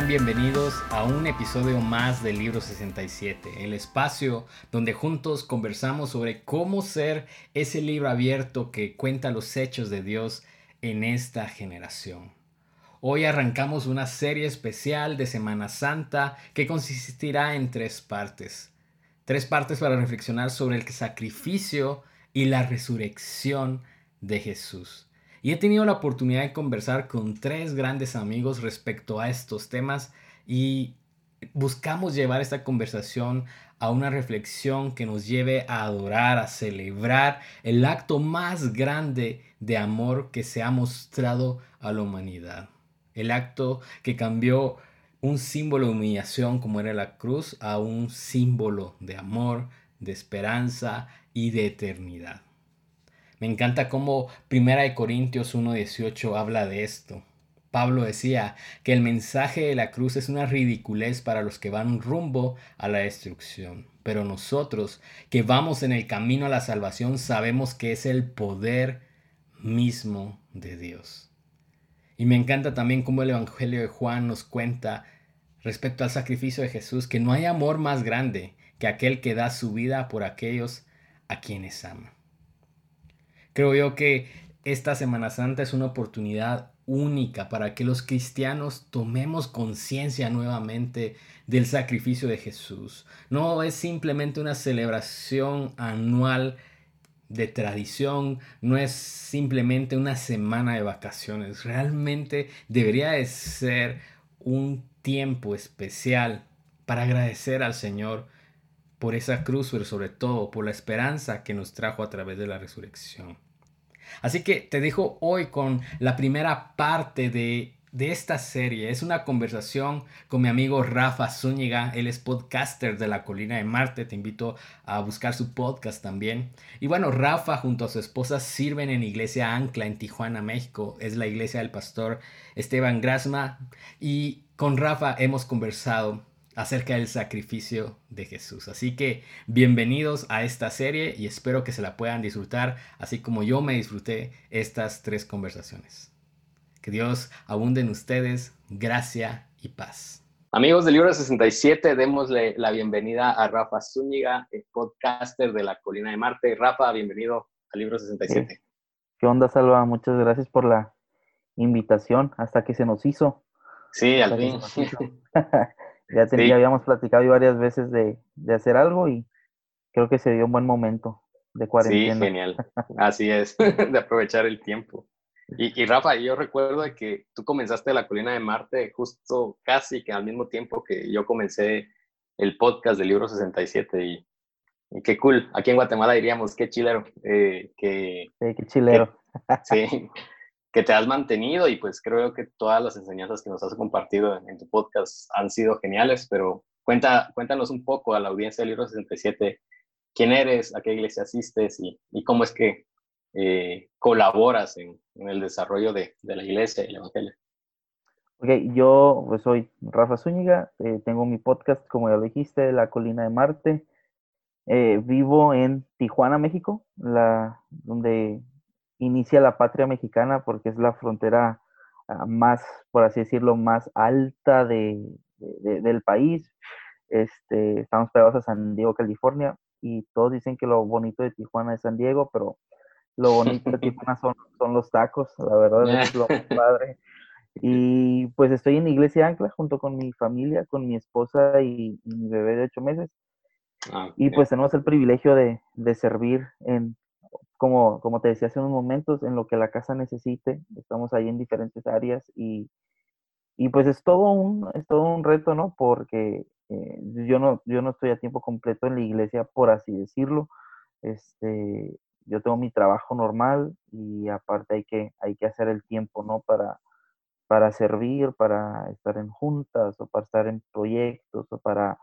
sean bienvenidos a un episodio más del Libro 67, el espacio donde juntos conversamos sobre cómo ser ese libro abierto que cuenta los hechos de Dios en esta generación. Hoy arrancamos una serie especial de Semana Santa que consistirá en tres partes. Tres partes para reflexionar sobre el sacrificio y la resurrección de Jesús. Y he tenido la oportunidad de conversar con tres grandes amigos respecto a estos temas y buscamos llevar esta conversación a una reflexión que nos lleve a adorar, a celebrar el acto más grande de amor que se ha mostrado a la humanidad. El acto que cambió un símbolo de humillación como era la cruz a un símbolo de amor, de esperanza y de eternidad. Me encanta cómo Primera de Corintios 1:18 habla de esto. Pablo decía que el mensaje de la cruz es una ridiculez para los que van rumbo a la destrucción, pero nosotros que vamos en el camino a la salvación sabemos que es el poder mismo de Dios. Y me encanta también cómo el Evangelio de Juan nos cuenta respecto al sacrificio de Jesús que no hay amor más grande que aquel que da su vida por aquellos a quienes ama. Creo yo que esta Semana Santa es una oportunidad única para que los cristianos tomemos conciencia nuevamente del sacrificio de Jesús. No es simplemente una celebración anual de tradición, no es simplemente una semana de vacaciones, realmente debería de ser un tiempo especial para agradecer al Señor por esa cruz, pero sobre todo por la esperanza que nos trajo a través de la resurrección. Así que te dejo hoy con la primera parte de, de esta serie. Es una conversación con mi amigo Rafa Zúñiga. Él es podcaster de la Colina de Marte. Te invito a buscar su podcast también. Y bueno, Rafa junto a su esposa sirven en Iglesia Ancla en Tijuana, México. Es la iglesia del pastor Esteban Grasma. Y con Rafa hemos conversado acerca del sacrificio de Jesús. Así que bienvenidos a esta serie y espero que se la puedan disfrutar así como yo me disfruté estas tres conversaciones. Que Dios abunde en ustedes gracia y paz. Amigos del libro 67, démosle la bienvenida a Rafa Zúñiga, el podcaster de la Colina de Marte. Rafa, bienvenido al libro 67. ¿Qué onda, Salva? Muchas gracias por la invitación hasta que se nos hizo. Sí, al fin. Ya, habíamos platicado varias veces de, hacer algo y creo que se dio un buen momento de cuarentena. Sí, genial. Así es, de aprovechar el tiempo. Y, y, Rafa, yo recuerdo que tú comenzaste la colina de Marte justo casi que al mismo tiempo que yo comencé el podcast del libro 67 y, y qué cool. Aquí en Guatemala diríamos qué chilero. Eh, que, sí, qué chilero. sí, que te has mantenido y pues creo que todas las enseñanzas que nos has compartido en, tu podcast han sido geniales, pero cuenta, cuéntanos un poco a la audiencia del libro 67 quién eres, a qué iglesia asistes y, y cómo es que eh, colaboras en, en, el desarrollo de, de, la iglesia y el evangelio. Ok, yo pues, soy Rafa Zúñiga, eh, tengo mi podcast, como ya lo dijiste, La Colina de Marte. Eh, vivo en Tijuana, México, la, donde inicia la patria mexicana porque es la frontera ah, más, por así decirlo, más alta de, del país. Este, estamos pegados a San Diego, California, y todos dicen que lo bonito de Tijuana es San Diego, pero lo bonito de Tijuana son, son los tacos, la verdad es lo padre. Y pues estoy en Iglesia Ancla junto con mi familia, con mi esposa y, mi bebé de ocho meses. Ah, y pues tenemos el privilegio de, de servir en, como, como te decía hace unos momentos, en lo que la casa necesite. Estamos ahí en diferentes áreas y, y pues es todo un, es todo un reto, ¿no? Porque eh, yo, no, yo no estoy a tiempo completo en la iglesia, por así decirlo. Este, yo tengo mi trabajo normal y aparte hay que, hay que hacer el tiempo, ¿no? Para, para servir, para estar en juntas o para estar en proyectos o para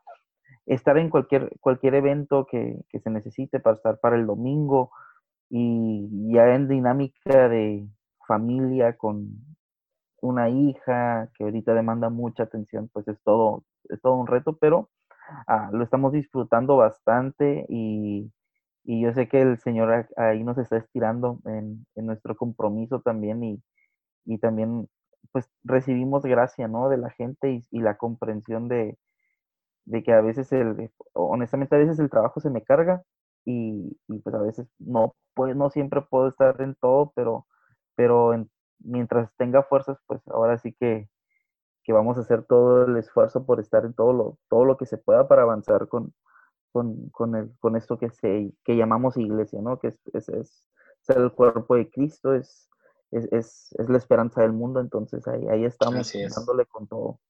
estar en cualquier, cualquier evento que, que se necesite, para estar para el domingo y ya en dinámica de familia con una hija que ahorita demanda mucha atención, pues es todo, es todo un reto, pero ah, lo estamos disfrutando bastante y, y, yo sé que el Señor ahí nos está estirando en, en nuestro compromiso también y, y también pues recibimos gracia, ¿no? De la gente y, la comprensión de, que a veces, el, honestamente, a veces el trabajo se me carga y, pues a veces no, pues, no siempre puedo estar en todo, pero, pero mientras tenga fuerzas, pues ahora sí que, vamos a hacer todo el esfuerzo por estar en todo lo, todo lo que se pueda para avanzar con, con, el, con esto que, se, que llamamos iglesia, ¿no? Que es, es, ser el cuerpo de Cristo, es, es, la esperanza del mundo, entonces ahí, ahí estamos dándole con todo.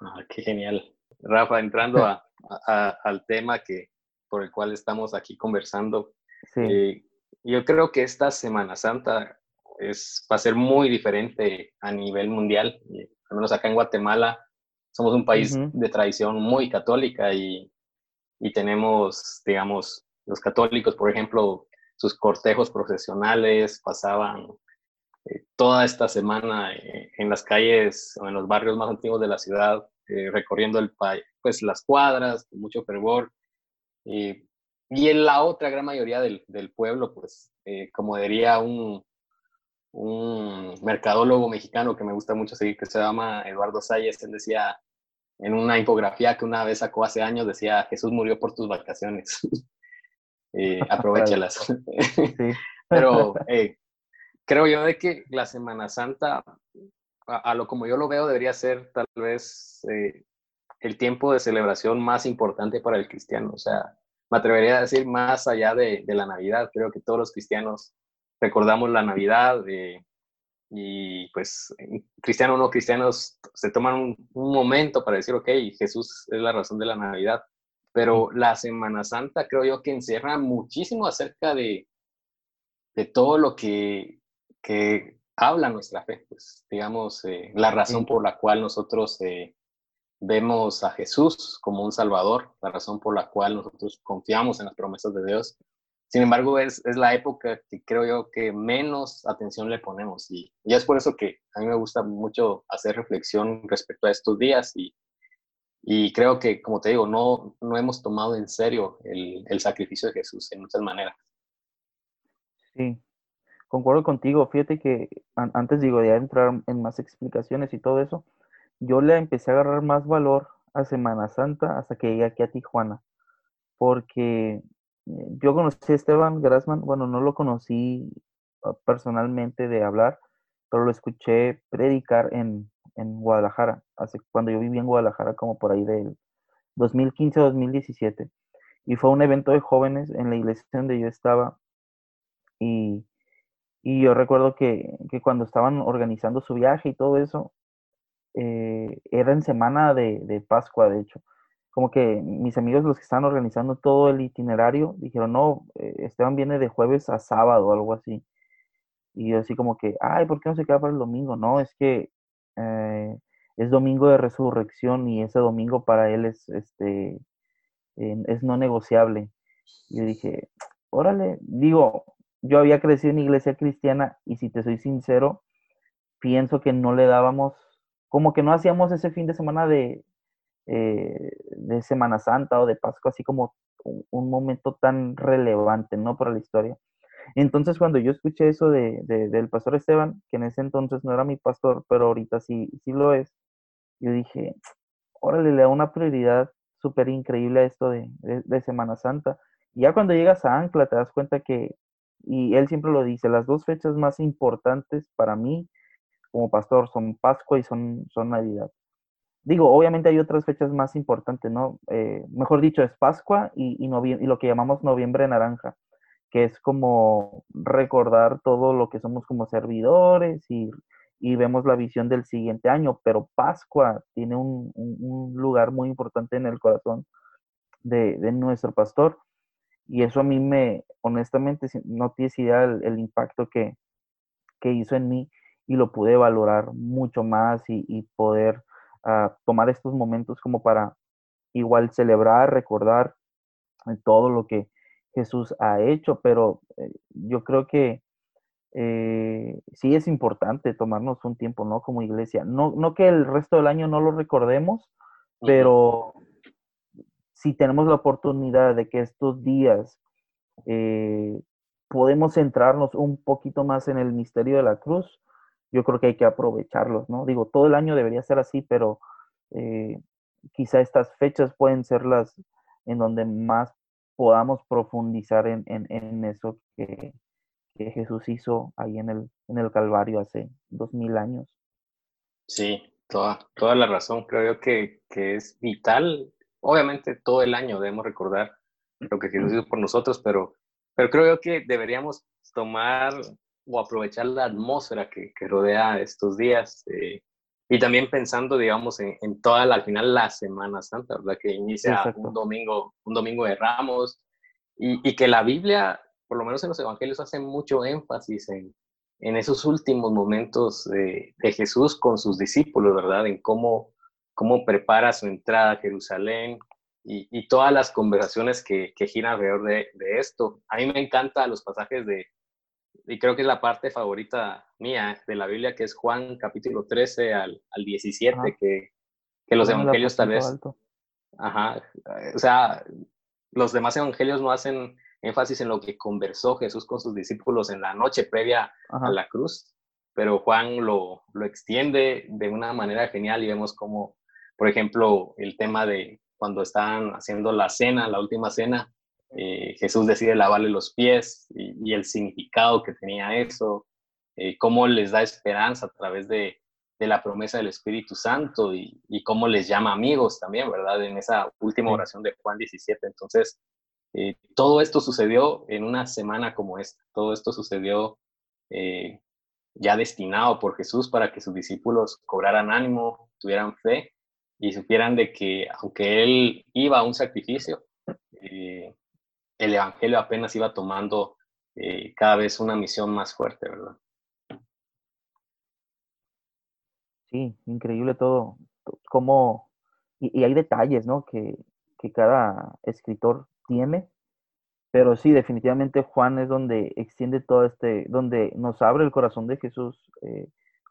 Ah, qué genial. Rafa, entrando al tema que, por el cual estamos aquí conversando, eh, yo creo que esta Semana Santa es, va a ser muy diferente a nivel mundial. Al menos acá en Guatemala somos un país de tradición muy católica y, y tenemos, digamos, los católicos, por ejemplo, sus cortejos profesionales pasaban eh, toda esta semana eh, en las calles o en los barrios más antiguos de la ciudad, eh, recorriendo el pues las cuadras con mucho fervor. Y en la otra gran mayoría del, del pueblo, pues, como diría un, un mercadólogo mexicano que me gusta mucho seguir, que se llama Eduardo Salles, él decía en una infografía que una vez sacó hace años, decía, Jesús murió por tus vacaciones. eh, aprovechalas. Pero eh, creo yo de que la Semana Santa, a, lo como yo lo veo, debería ser tal vez eh, el tiempo de celebración más importante para el cristiano. O sea, me atrevería a decir más allá de, de la Navidad. Creo que todos los cristianos recordamos la Navidad eh, y pues cristianos o no cristianos se toman un, un, momento para decir, ok, Jesús es la razón de la Navidad. Pero la Semana Santa creo yo que encierra muchísimo acerca de, de todo lo que, que habla nuestra fe, pues digamos, eh, la razón por la cual nosotros eh, vemos a Jesús como un Salvador, la razón por la cual nosotros confiamos en las promesas de Dios. Sin embargo, es, es la época que creo yo que menos atención le ponemos y, y es por eso que a mí me gusta mucho hacer reflexión respecto a estos días y, y creo que, como te digo, no, no hemos tomado en serio el, el sacrificio de Jesús en muchas maneras. Sí, concuerdo contigo. Fíjate que antes digo de entrar en más explicaciones y todo eso, yo le empecé a agarrar más valor a Semana Santa hasta que llegué aquí a Tijuana, porque eh, yo conocí a Esteban Grassman, bueno, no lo conocí ah, personalmente de hablar, pero lo escuché predicar en, en Guadalajara, hace, cuando yo viví en Guadalajara como por ahí del 2015-2017. Y fue un evento de jóvenes en la iglesia donde yo estaba. Y, y yo recuerdo que, que, cuando estaban organizando su viaje y todo eso, eh, era en semana de, Pascua, de hecho. Como que mis amigos, los que estaban organizando todo el itinerario, dijeron, no, eh, Esteban viene de jueves a sábado algo así. Y yo así como que, ay, ¿por qué no se queda para el domingo? No, es que eh, es domingo de resurrección y ese domingo para él es, este, es no negociable. Y yo dije, órale, digo, yo había crecido en iglesia cristiana y si te soy sincero, pienso que no le dábamos, como que no hacíamos ese fin de semana de, eh, de Semana Santa o de Pascua así como un, momento tan relevante, ¿no? Para la historia. Entonces, cuando yo escuché eso de, del pastor Esteban, que en ese entonces no era mi pastor, pero ahorita sí, sí lo es, yo dije, órale, le da una prioridad súper increíble a esto de, Semana Santa. Y ya cuando llegas a Ancla te das cuenta que, y él siempre lo dice, las dos fechas más importantes para mí como pastor son Pascua y son, son Navidad. Digo, obviamente hay otras fechas más importantes, ¿no? Eh, mejor dicho, es Pascua y, y, y lo que llamamos noviembre naranja que es como recordar todo lo que somos como servidores y, vemos la visión del siguiente año, pero Pascua tiene un, lugar muy importante en el corazón de, nuestro pastor y eso a mí me, honestamente, no tienes idea el, impacto que, hizo en mí y lo pude valorar mucho más y, poder ah, tomar estos momentos como para igual celebrar, recordar todo lo que Jesús ha hecho, pero eh, yo creo que eh, sí es importante tomarnos un tiempo, ¿no? Como iglesia. No, no que el resto del año no lo recordemos, pero si tenemos la oportunidad de que estos días eh, podemos centrarnos un poquito más en el misterio de la cruz, yo creo que hay que aprovecharlos, ¿no? Digo, todo el año debería ser así, pero eh, quizá estas fechas pueden ser las en donde más podamos profundizar en, eso que, Jesús hizo ahí en el, en el Calvario hace dos mil años. Sí, toda, toda la razón. Creo yo que, que es vital. Obviamente todo el año debemos recordar lo que Jesús hizo por nosotros, pero, pero creo yo que deberíamos tomar o aprovechar la atmósfera que, que rodea estos días. Eh, y también pensando, digamos, en, en, toda la, al final la Semana Santa, ¿verdad? Que inicia un domingo, un domingo de Ramos y, y, que la Biblia, por lo menos en los evangelios, hace mucho énfasis en, en esos últimos momentos de, de, Jesús con sus discípulos, ¿verdad? En cómo, cómo prepara su entrada a Jerusalén y, y todas las conversaciones que, que giran alrededor de, de, esto. A mí me encantan los pasajes de, y creo que es la parte favorita mía de la Biblia, que es Juan capítulo 13 al, al 17, que, que, los evangelios tal vez... Ajá, o sea, los demás evangelios no hacen énfasis en lo que conversó Jesús con sus discípulos en la noche previa a la cruz, pero Juan lo, lo extiende de una manera genial y vemos como, por ejemplo, el tema de cuando están haciendo la cena, la última cena, eh, Jesús decide lavarle los pies y, el significado que tenía eso, eh, cómo les da esperanza a través de, la promesa del Espíritu Santo y, cómo les llama amigos también, ¿verdad? En esa última oración de Juan 17. Entonces, eh, todo esto sucedió en una semana como esta, todo esto sucedió ya destinado por Jesús para que sus discípulos cobraran ánimo, tuvieran fe y supieran de que aunque Él iba a un sacrificio, el Evangelio apenas iba tomando eh, cada vez una misión más fuerte, ¿verdad? Sí, increíble todo, como, y, hay detalles, ¿no? Que, cada escritor tiene, pero sí, definitivamente Juan es donde extiende todo este, donde nos abre el corazón de Jesús eh,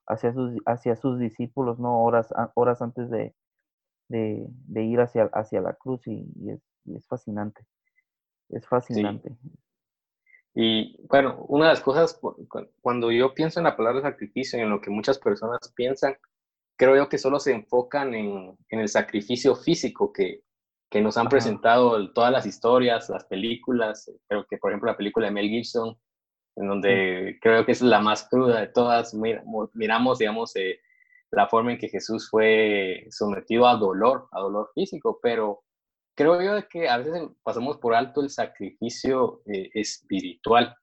hacia, sus, hacia sus discípulos, ¿no? Horas, horas antes de, ir hacia, hacia la cruz y es fascinante. Es fascinante. Y bueno, una de las cosas, cuando yo pienso en la palabra sacrificio y en lo que muchas personas piensan, creo yo que solo se enfocan en, en el sacrificio físico que, que nos han presentado todas las historias, las películas. Creo que, por ejemplo, la película de Mel Gibson, en donde creo que es la más cruda de todas. miramos, digamos, eh, la forma en que Jesús fue sometido a dolor, a dolor físico, pero creo yo que a veces pasamos por alto el sacrificio eh, espiritual,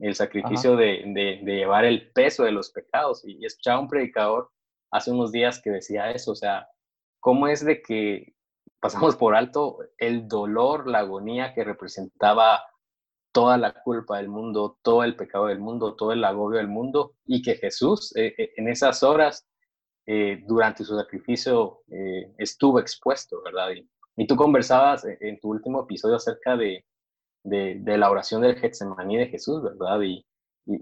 el sacrificio de, de, llevar el peso de los pecados. Y, escuchaba un predicador hace unos días que decía eso, o sea, ¿cómo es de que pasamos por alto el dolor, la agonía que representaba toda la culpa del mundo, todo el pecado del mundo, todo el agobio del mundo, y que Jesús eh, eh, en esas horas, durante su sacrificio, estuvo expuesto, ¿verdad? Y tú conversabas e, en tu último episodio acerca de, de, la oración del Getsemaní de Jesús, ¿verdad? Y,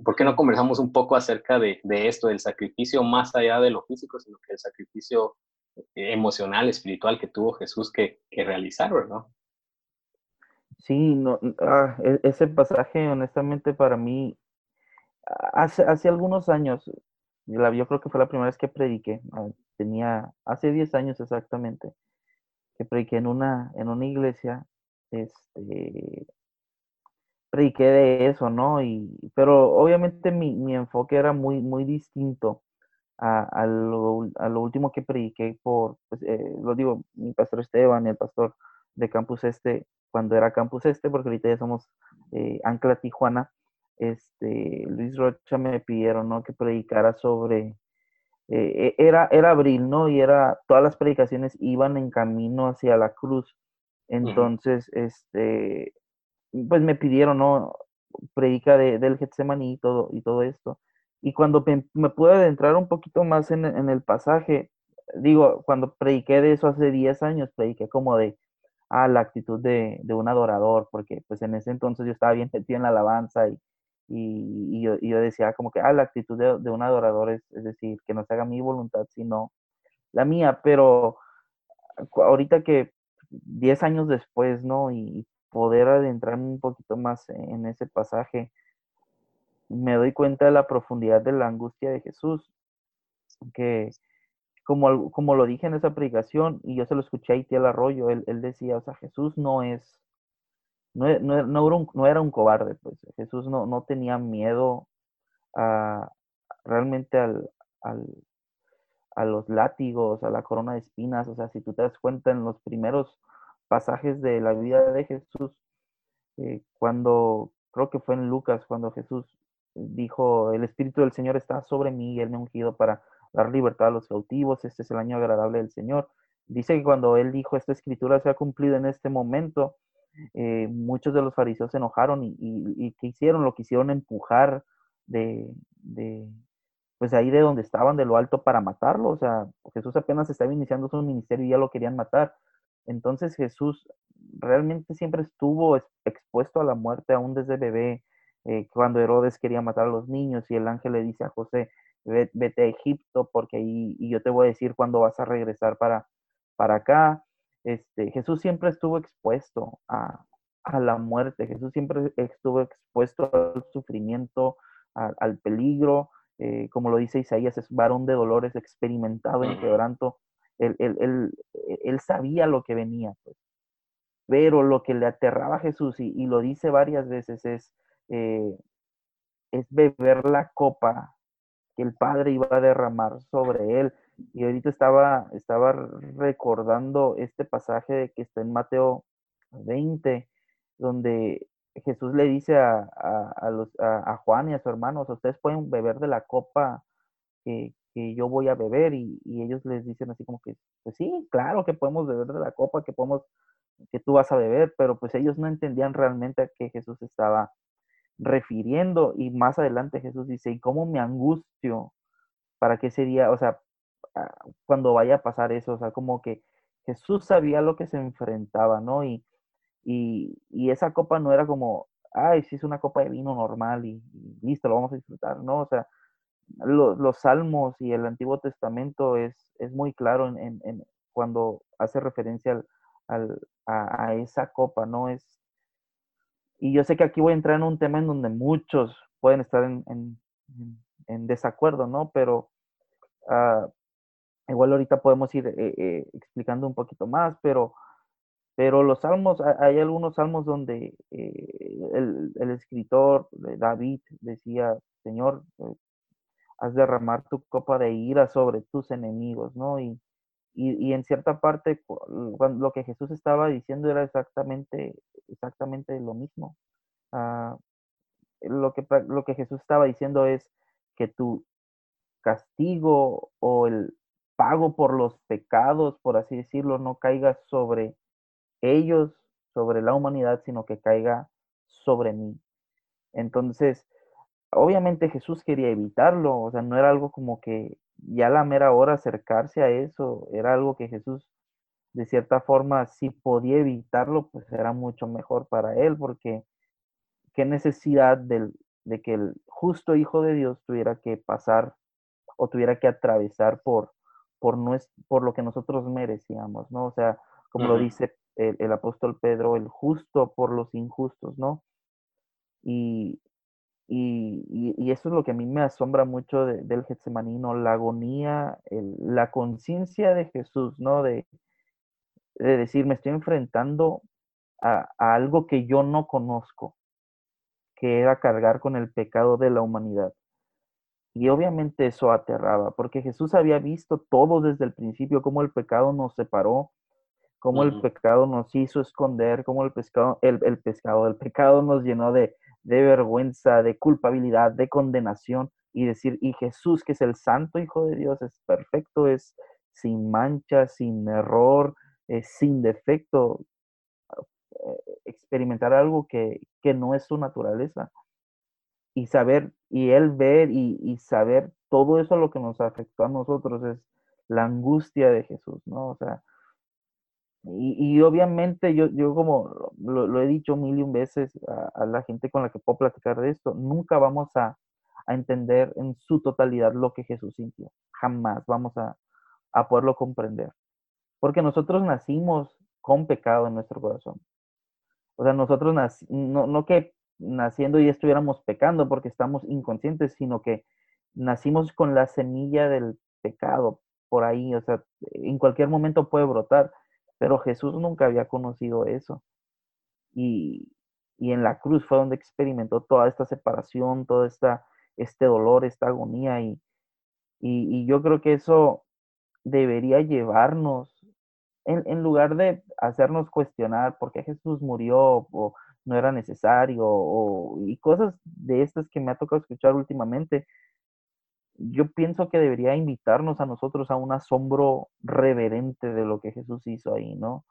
¿por qué no conversamos un poco acerca de, de, esto, del sacrificio más allá de lo físico, sino que el sacrificio eh, emocional, espiritual que tuvo Jesús que, que realizar, ¿verdad? Sí, no, ah, e, ese pasaje, honestamente, para mí, hace, hace algunos años, yo creo que fue la primera vez que prediqué, ah, tenía, hace 10 años exactamente, que prediqué en una, en una iglesia, este, prediqué de eso, ¿no? Y, pero obviamente mi, mi enfoque era muy, muy distinto a, a, lo, último que prediqué por, pues, eh, lo digo, mi pastor Esteban, el pastor de Campus Este, cuando era Campus Este, porque ahorita ya somos eh, Ancla Tijuana, este, Luis Rocha me pidieron, ¿no? Que predicara sobre eh, e, era, era abril, ¿no? Y era, todas las predicaciones iban en camino hacia la cruz. Entonces, este, pues me pidieron, ¿no? Predica de, del Getsemaní y todo, y todo esto. Y cuando me, pude adentrar un poquito más en, en, el pasaje, digo, cuando prediqué de eso hace 10 años, prediqué como de, ah, la actitud de, de un adorador, porque pues en ese entonces yo estaba bien metido en la alabanza y, y, yo, decía como que, ah, la actitud de, un adorador es, es, decir, que no se haga mi voluntad, sino la mía, pero ahorita que 10 años después, ¿no? Y poder adentrarme un poquito más en ese pasaje, me doy cuenta de la profundidad de la angustia de Jesús, que como, como lo dije en esa predicación, y yo se lo escuché a Itiel Arroyo, él, él decía, o sea, Jesús no es, no, no, no, era, un, no era un cobarde, pues Jesús no, no tenía miedo a, realmente al, al, a los látigos, a la corona de espinas, o sea, si tú te das cuenta en los primeros pasajes de la vida de Jesús, eh, cuando, creo que fue en Lucas, cuando Jesús dijo, el Espíritu del Señor está sobre mí y Él me ha ungido para dar libertad a los cautivos, este es el año agradable del Señor. Dice que cuando Él dijo, esta escritura se ha cumplido en este momento, eh, muchos de los fariseos se enojaron y, y, ¿qué hicieron? Lo quisieron empujar de, de, pues ahí de donde estaban, de lo alto, para matarlo. O sea, Jesús apenas estaba iniciando su ministerio y ya lo querían matar. Entonces Jesús realmente siempre estuvo expuesto a la muerte aún desde bebé. Eh, cuando Herodes quería matar a los niños y el ángel le dice a José, vete a Egipto porque ahí y yo te voy a decir cuándo vas a regresar para, para acá. Este, Jesús siempre estuvo expuesto a, la muerte, Jesús siempre estuvo expuesto al sufrimiento, al peligro, eh, como lo dice Isaías, es varón de dolores, experimentado en quebranto. Él, él, sabía lo que venía, pues. pero lo que le aterraba a Jesús, y, lo dice varias veces, es, eh, es beber la copa que el Padre iba a derramar sobre él. Y ahorita estaba, estaba recordando este pasaje que está en Mateo 20, donde Jesús le dice a, los, a, Juan y a sus hermanos, ustedes pueden beber de la copa que, yo voy a beber y, ellos les dicen así como que, pues sí, claro que podemos beber de la copa que podemos, que tú vas a beber, pero pues ellos no entendían realmente a qué Jesús estaba refiriendo y más adelante Jesús dice, ¿y cómo me angustio para que ese día, o sea, cuando vaya a pasar eso, o sea, como que Jesús sabía lo que se enfrentaba, ¿no? Y, y, esa copa no era como, ay, si es una copa de vino normal y, listo, lo vamos a disfrutar, ¿no? O sea, los salmos y el Antiguo Testamento es, es muy claro en, en, cuando hace referencia al, a, a, esa copa, ¿no? Es, y yo sé que aquí voy a entrar en un tema en donde muchos pueden estar en, en desacuerdo, ¿no? Pero uh, igual ahorita podemos ir eh, eh, explicando un poquito más, pero pero los salmos, hay algunos salmos donde eh, el, escritor David decía, Señor, has derramar tu copa de ira sobre tus enemigos, ¿no? Y, y, en cierta parte lo que Jesús estaba diciendo era exactamente, exactamente lo mismo. Ah, lo, que, lo que Jesús estaba diciendo es que tu castigo o el pago por los pecados, por así decirlo, no caiga sobre ellos, sobre la humanidad, sino que caiga sobre mí. Entonces, obviamente Jesús quería evitarlo, o sea, no era algo como que ya la mera hora acercarse a eso, era algo que Jesús de cierta forma si podía evitarlo, pues era mucho mejor para él, porque qué necesidad del, de que el justo Hijo de Dios tuviera que pasar o tuviera que atravesar por, por, por lo que nosotros merecíamos, ¿no? O sea, como lo dice el, apóstol Pedro, el justo por los injustos, ¿no? Y, y, eso es lo que a mí me asombra mucho del Getsemanino, la agonía, la conciencia de Jesús, ¿no? De, de, decir, me estoy enfrentando a, a, algo que yo no conozco, que era cargar con el pecado de la humanidad. Y obviamente eso aterraba, porque Jesús había visto todo desde el principio, cómo el pecado nos separó, cómo el pecado nos hizo esconder, cómo el pescado, el, el pescado, el pecado nos llenó de, de vergüenza, de culpabilidad, de condenación, y decir, y Jesús, que es el santo Hijo de Dios, es perfecto, es sin mancha, sin error, es sin defecto, eh, experimentar algo que, que no es su naturaleza. Y saber, y él ver y, y, saber todo eso lo que nos afectó a nosotros es la angustia de Jesús, ¿no? O sea, y, obviamente yo, yo como lo, he dicho mil y un veces a, la gente con la que puedo platicar de esto, nunca vamos a, entender en su totalidad lo que Jesús sintió. Jamás vamos a, poderlo comprender. Porque nosotros nacimos con pecado en nuestro corazón. O sea, nosotros no, no que naciendo y estuviéramos pecando porque estamos inconscientes, sino que nacimos con la semilla del pecado por ahí, o sea, en cualquier momento puede brotar, pero Jesús nunca había conocido eso. Y, en la cruz fue donde experimentó toda esta separación, todo esta, este dolor, esta agonía, y, y, yo creo que eso debería llevarnos, en, en, lugar de hacernos cuestionar por qué Jesús murió o no era necesario, o, y cosas de estas que me ha tocado escuchar últimamente, yo pienso que debería invitarnos a nosotros a un asombro reverente de lo que Jesús hizo ahí, ¿no?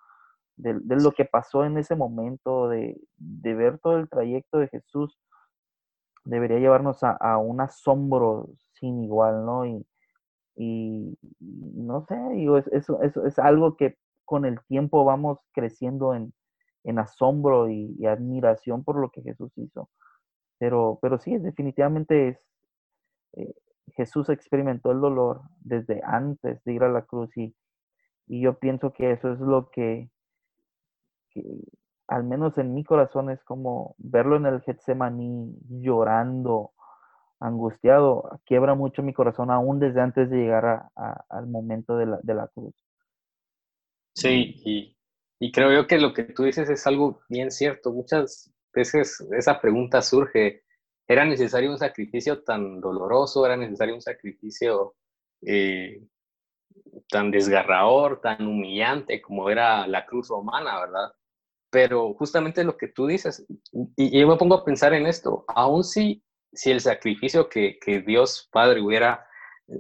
De, lo que pasó en ese momento, de, ver todo el trayecto de Jesús, debería llevarnos a, un asombro sin igual, ¿no? Y, y no sé, digo, eso es, es, algo que con el tiempo vamos creciendo en, en asombro y, admiración por lo que Jesús hizo. Pero, pero sí, definitivamente es, eh, Jesús experimentó el dolor desde antes de ir a la cruz y, yo pienso que eso es lo que, al menos en mi corazón es como verlo en el Getsemaní llorando, angustiado, quiebra mucho mi corazón aún desde antes de llegar al momento de la, de la cruz. Sí, y, y creo yo que lo que tú dices es algo bien cierto. Muchas veces esa pregunta surge ¿Era necesario un sacrificio tan doloroso? ¿Era necesario un sacrificio eh, tan desgarrador, tan humillante como era la cruz romana, verdad? Pero justamente lo que tú dices, y, yo me pongo a pensar en esto, aún si, si el sacrificio que, que Dios Padre hubiera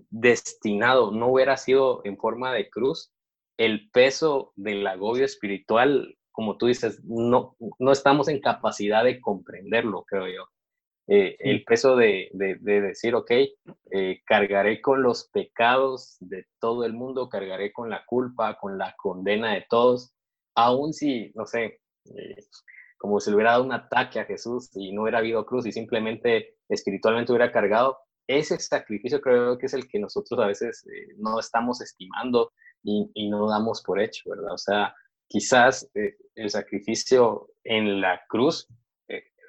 destinado no hubiera sido en forma de cruz, el peso del agobio espiritual, como tú dices, no, no estamos en capacidad de comprenderlo, creo yo. Eh, el peso de, decir, ok, eh, cargaré con los pecados de todo el mundo, cargaré con la culpa, con la condena de todos, aun si, no sé, eh, como si le hubiera dado un ataque a Jesús y no hubiera habido cruz y simplemente espiritualmente hubiera cargado, ese sacrificio creo que es el que nosotros a veces no estamos estimando y, y, no damos por hecho, ¿verdad? O sea, quizás el sacrificio en la cruz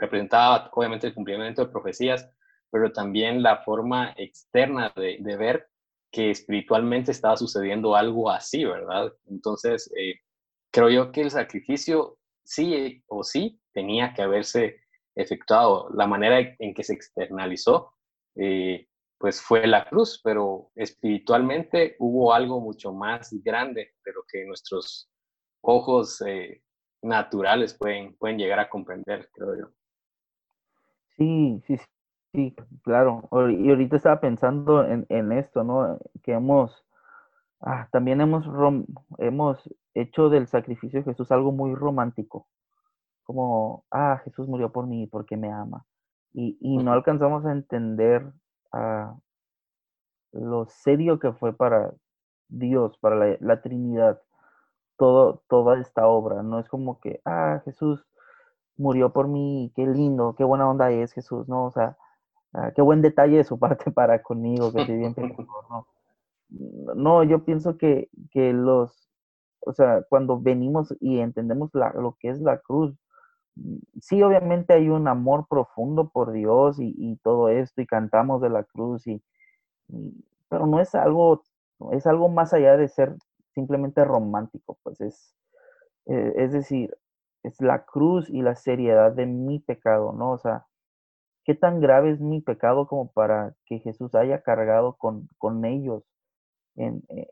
representaba obviamente el cumplimiento de profecías, pero también la forma externa de, ver que espiritualmente estaba sucediendo algo así, ¿verdad? Entonces, eh, creo yo que el sacrificio sí o sí tenía que haberse efectuado. La manera en que se externalizó, eh, pues fue la cruz, pero espiritualmente hubo algo mucho más grande de lo que nuestros ojos eh, naturales pueden, pueden llegar a comprender, creo yo. Sí, sí, sí, claro. Y ahorita estaba pensando en, en esto, ¿no? Que hemos, ah, también hemos, hemos hecho del sacrificio de Jesús algo muy romántico. Como, ah, Jesús murió por mí porque me ama. Y, y no alcanzamos a entender ah, lo serio que fue para Dios, para la, Trinidad, todo, toda esta obra. No es como que, ah, Jesús murió por mí, qué lindo, qué buena onda es Jesús, ¿no? O sea, ah, qué buen detalle de su parte para conmigo, que bien ¿no? No, yo pienso que, que los, o sea, cuando venimos y entendemos la, lo que es la cruz, sí, obviamente hay un amor profundo por Dios y, todo esto, y cantamos de la cruz, y, pero no es algo, es algo más allá de ser simplemente romántico, pues es, eh, es decir, es la cruz y la seriedad de mi pecado, ¿no? O sea, ¿qué tan grave es mi pecado como para que Jesús haya cargado con, con ellos en, eh,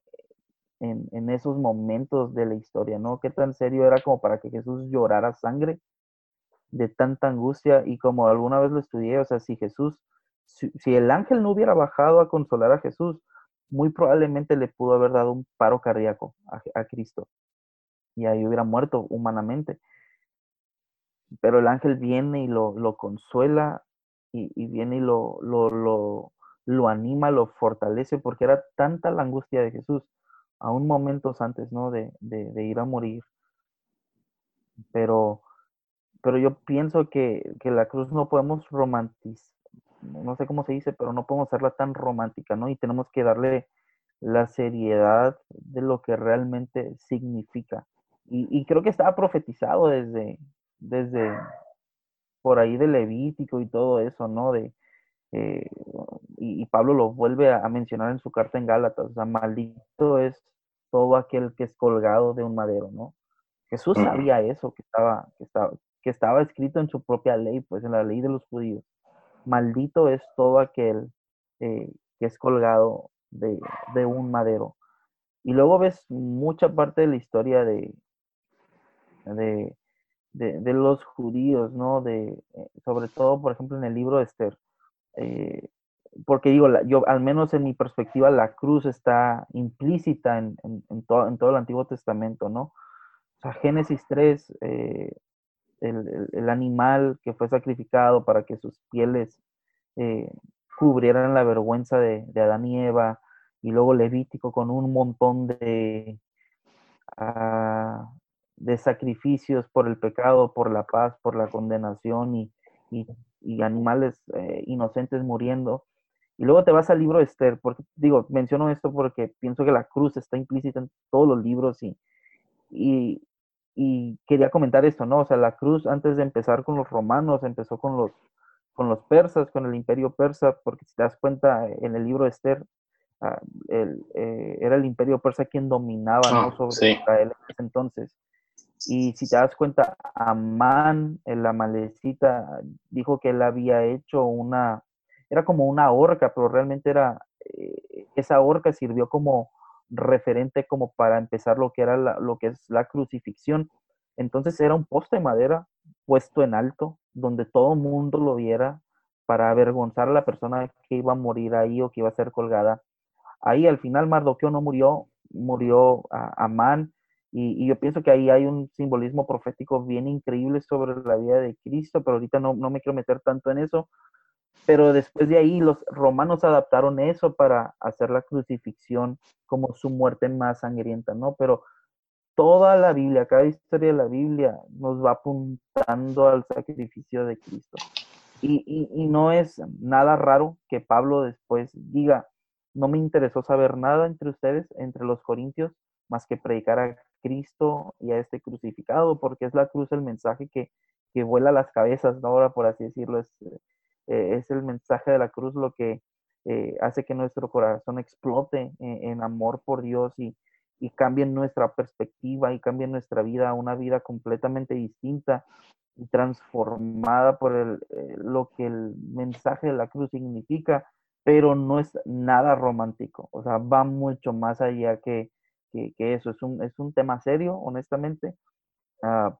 en, en, esos momentos de la historia, ¿no? ¿Qué tan serio era como para que Jesús llorara sangre de tanta angustia? Y como alguna vez lo estudié, o sea, si Jesús, si, el ángel no hubiera bajado a consolar a Jesús, muy probablemente le pudo haber dado un paro cardíaco a, a Cristo y ahí hubiera muerto humanamente pero el ángel viene y lo, lo consuela y, viene y lo, lo, lo, lo, anima, lo fortalece, porque era tanta la angustia de Jesús, aún momentos antes, ¿no? De, de ir a morir. Pero, pero yo pienso que, que la cruz no podemos romantizar, no sé cómo se dice, pero no podemos hacerla tan romántica, ¿no? Y tenemos que darle la seriedad de lo que realmente significa. Y, y creo que estaba profetizado desde, desde, por ahí de Levítico y todo eso, ¿no? De, eh, y, Pablo lo vuelve a, mencionar en su carta en Gálatas, o sea, maldito es todo aquel que es colgado de un madero, ¿no? Jesús sabía eso, que estaba, que estaba, que estaba escrito en su propia ley, pues en la ley de los judíos. Maldito es todo aquel eh, que es colgado de, un madero. Y luego ves mucha parte de la historia de, de, de, los judíos, ¿no? De, eh, sobre todo, por ejemplo, en el libro de Esther. Eh, porque digo, yo al menos en mi perspectiva, la cruz está implícita en, todo, en todo el Antiguo Testamento, ¿no? O sea, Génesis 3, eh, el, animal que fue sacrificado para que sus pieles cubrieran la vergüenza de, Adán y Eva, y luego Levítico con un montón de, uh, de sacrificios por el pecado, por la paz, por la condenación y, animales eh, inocentes muriendo. Y luego te vas al libro de Esther, porque digo, menciono esto porque pienso que la cruz está implícita en todos los libros y, y, y, quería comentar esto, ¿no? O sea, la cruz antes de empezar con los romanos, empezó con los, con los persas, con el imperio persa, porque si te das cuenta, en el libro de Esther, ah, el, eh, era el imperio persa quien dominaba ¿no? Ah, sobre Israel en ese entonces. Y si te das cuenta, Amán, en la malecita, dijo que él había hecho una, era como una horca, pero realmente era, eh, esa horca sirvió como referente como para empezar lo que era lo que es la crucifixión. Entonces era un poste de madera puesto en alto, donde todo mundo lo viera para avergonzar a la persona que iba a morir ahí o que iba a ser colgada. Ahí al final Mardoqueo no murió, murió Amán y, yo pienso que ahí hay un simbolismo profético bien increíble sobre la vida de Cristo, pero ahorita no, no me quiero meter tanto en eso. Pero después de ahí los romanos adaptaron eso para hacer la crucifixión como su muerte más sangrienta, ¿no? Pero toda la Biblia, cada historia de la Biblia nos va apuntando al sacrificio de Cristo. Y, no es nada raro que Pablo después diga, no me interesó saber nada entre ustedes, entre los corintios, más que predicar a Cristo y a este crucificado, porque es la cruz el mensaje que, que vuela las cabezas, ¿no? ahora por así decirlo, es, eh, es el mensaje de la cruz lo que eh, hace que nuestro corazón explote en, amor por Dios y, y cambie nuestra perspectiva y cambie nuestra vida a una vida completamente distinta y transformada por el, eh, lo que el mensaje de la cruz significa, pero no es nada romántico, o sea, va mucho más allá que, que, eso. Es un, es un tema serio, honestamente, ah,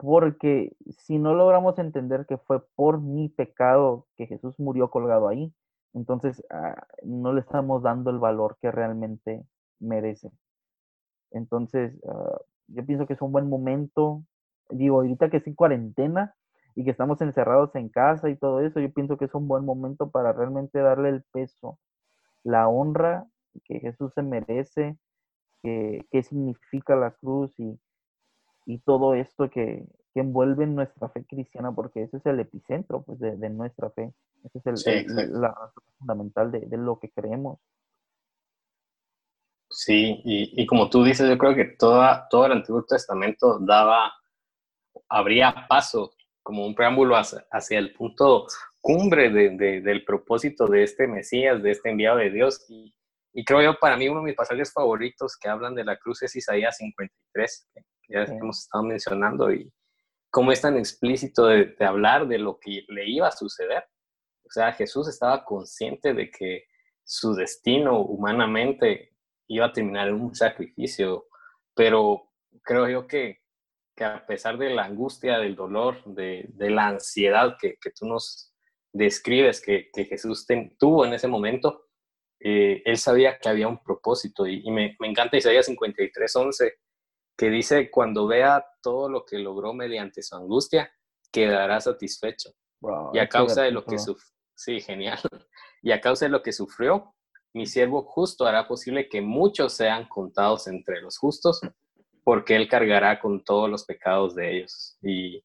porque si no logramos entender que fue por mi pecado que Jesús murió colgado ahí, entonces ah, no le estamos dando el valor que realmente merece. Entonces, ah, yo pienso que es un buen momento, digo, ahorita que estoy en cuarentena y que estamos encerrados en casa y todo eso, yo pienso que es un buen momento para realmente darle el peso, la honra que Jesús se merece qué, significa la cruz y, y todo esto que, que, envuelve nuestra fe cristiana, porque ese es el epicentro pues, de, de nuestra fe. Esa es el, la razón fundamental de, de, lo que creemos. Sí, y, y, como tú dices, yo creo que toda, todo el Antiguo Testamento daba, habría paso como un preámbulo hacia, hacia el punto cumbre de, del propósito de este Mesías, de este enviado de Dios. Y, y creo yo, para mí, uno de mis pasajes favoritos que hablan de la cruz es Isaías 53, ya hemos estado mencionando, y cómo es tan explícito de, hablar de lo que le iba a suceder. O sea, Jesús estaba consciente de que su destino humanamente iba a terminar en un sacrificio, pero creo yo que, que a pesar de la angustia, del dolor, de, de la ansiedad que, que, tú nos describes que, que Jesús tuvo en ese momento, eh, él sabía que había un propósito y, me, me, encanta Isaías 53, 11, que dice, cuando vea todo lo que logró mediante su angustia, quedará satisfecho. y a causa de lo que sufrió, sí, genial, y a causa de lo que sufrió, mi siervo justo hará posible que muchos sean contados entre los justos, porque él cargará con todos los pecados de ellos. Y,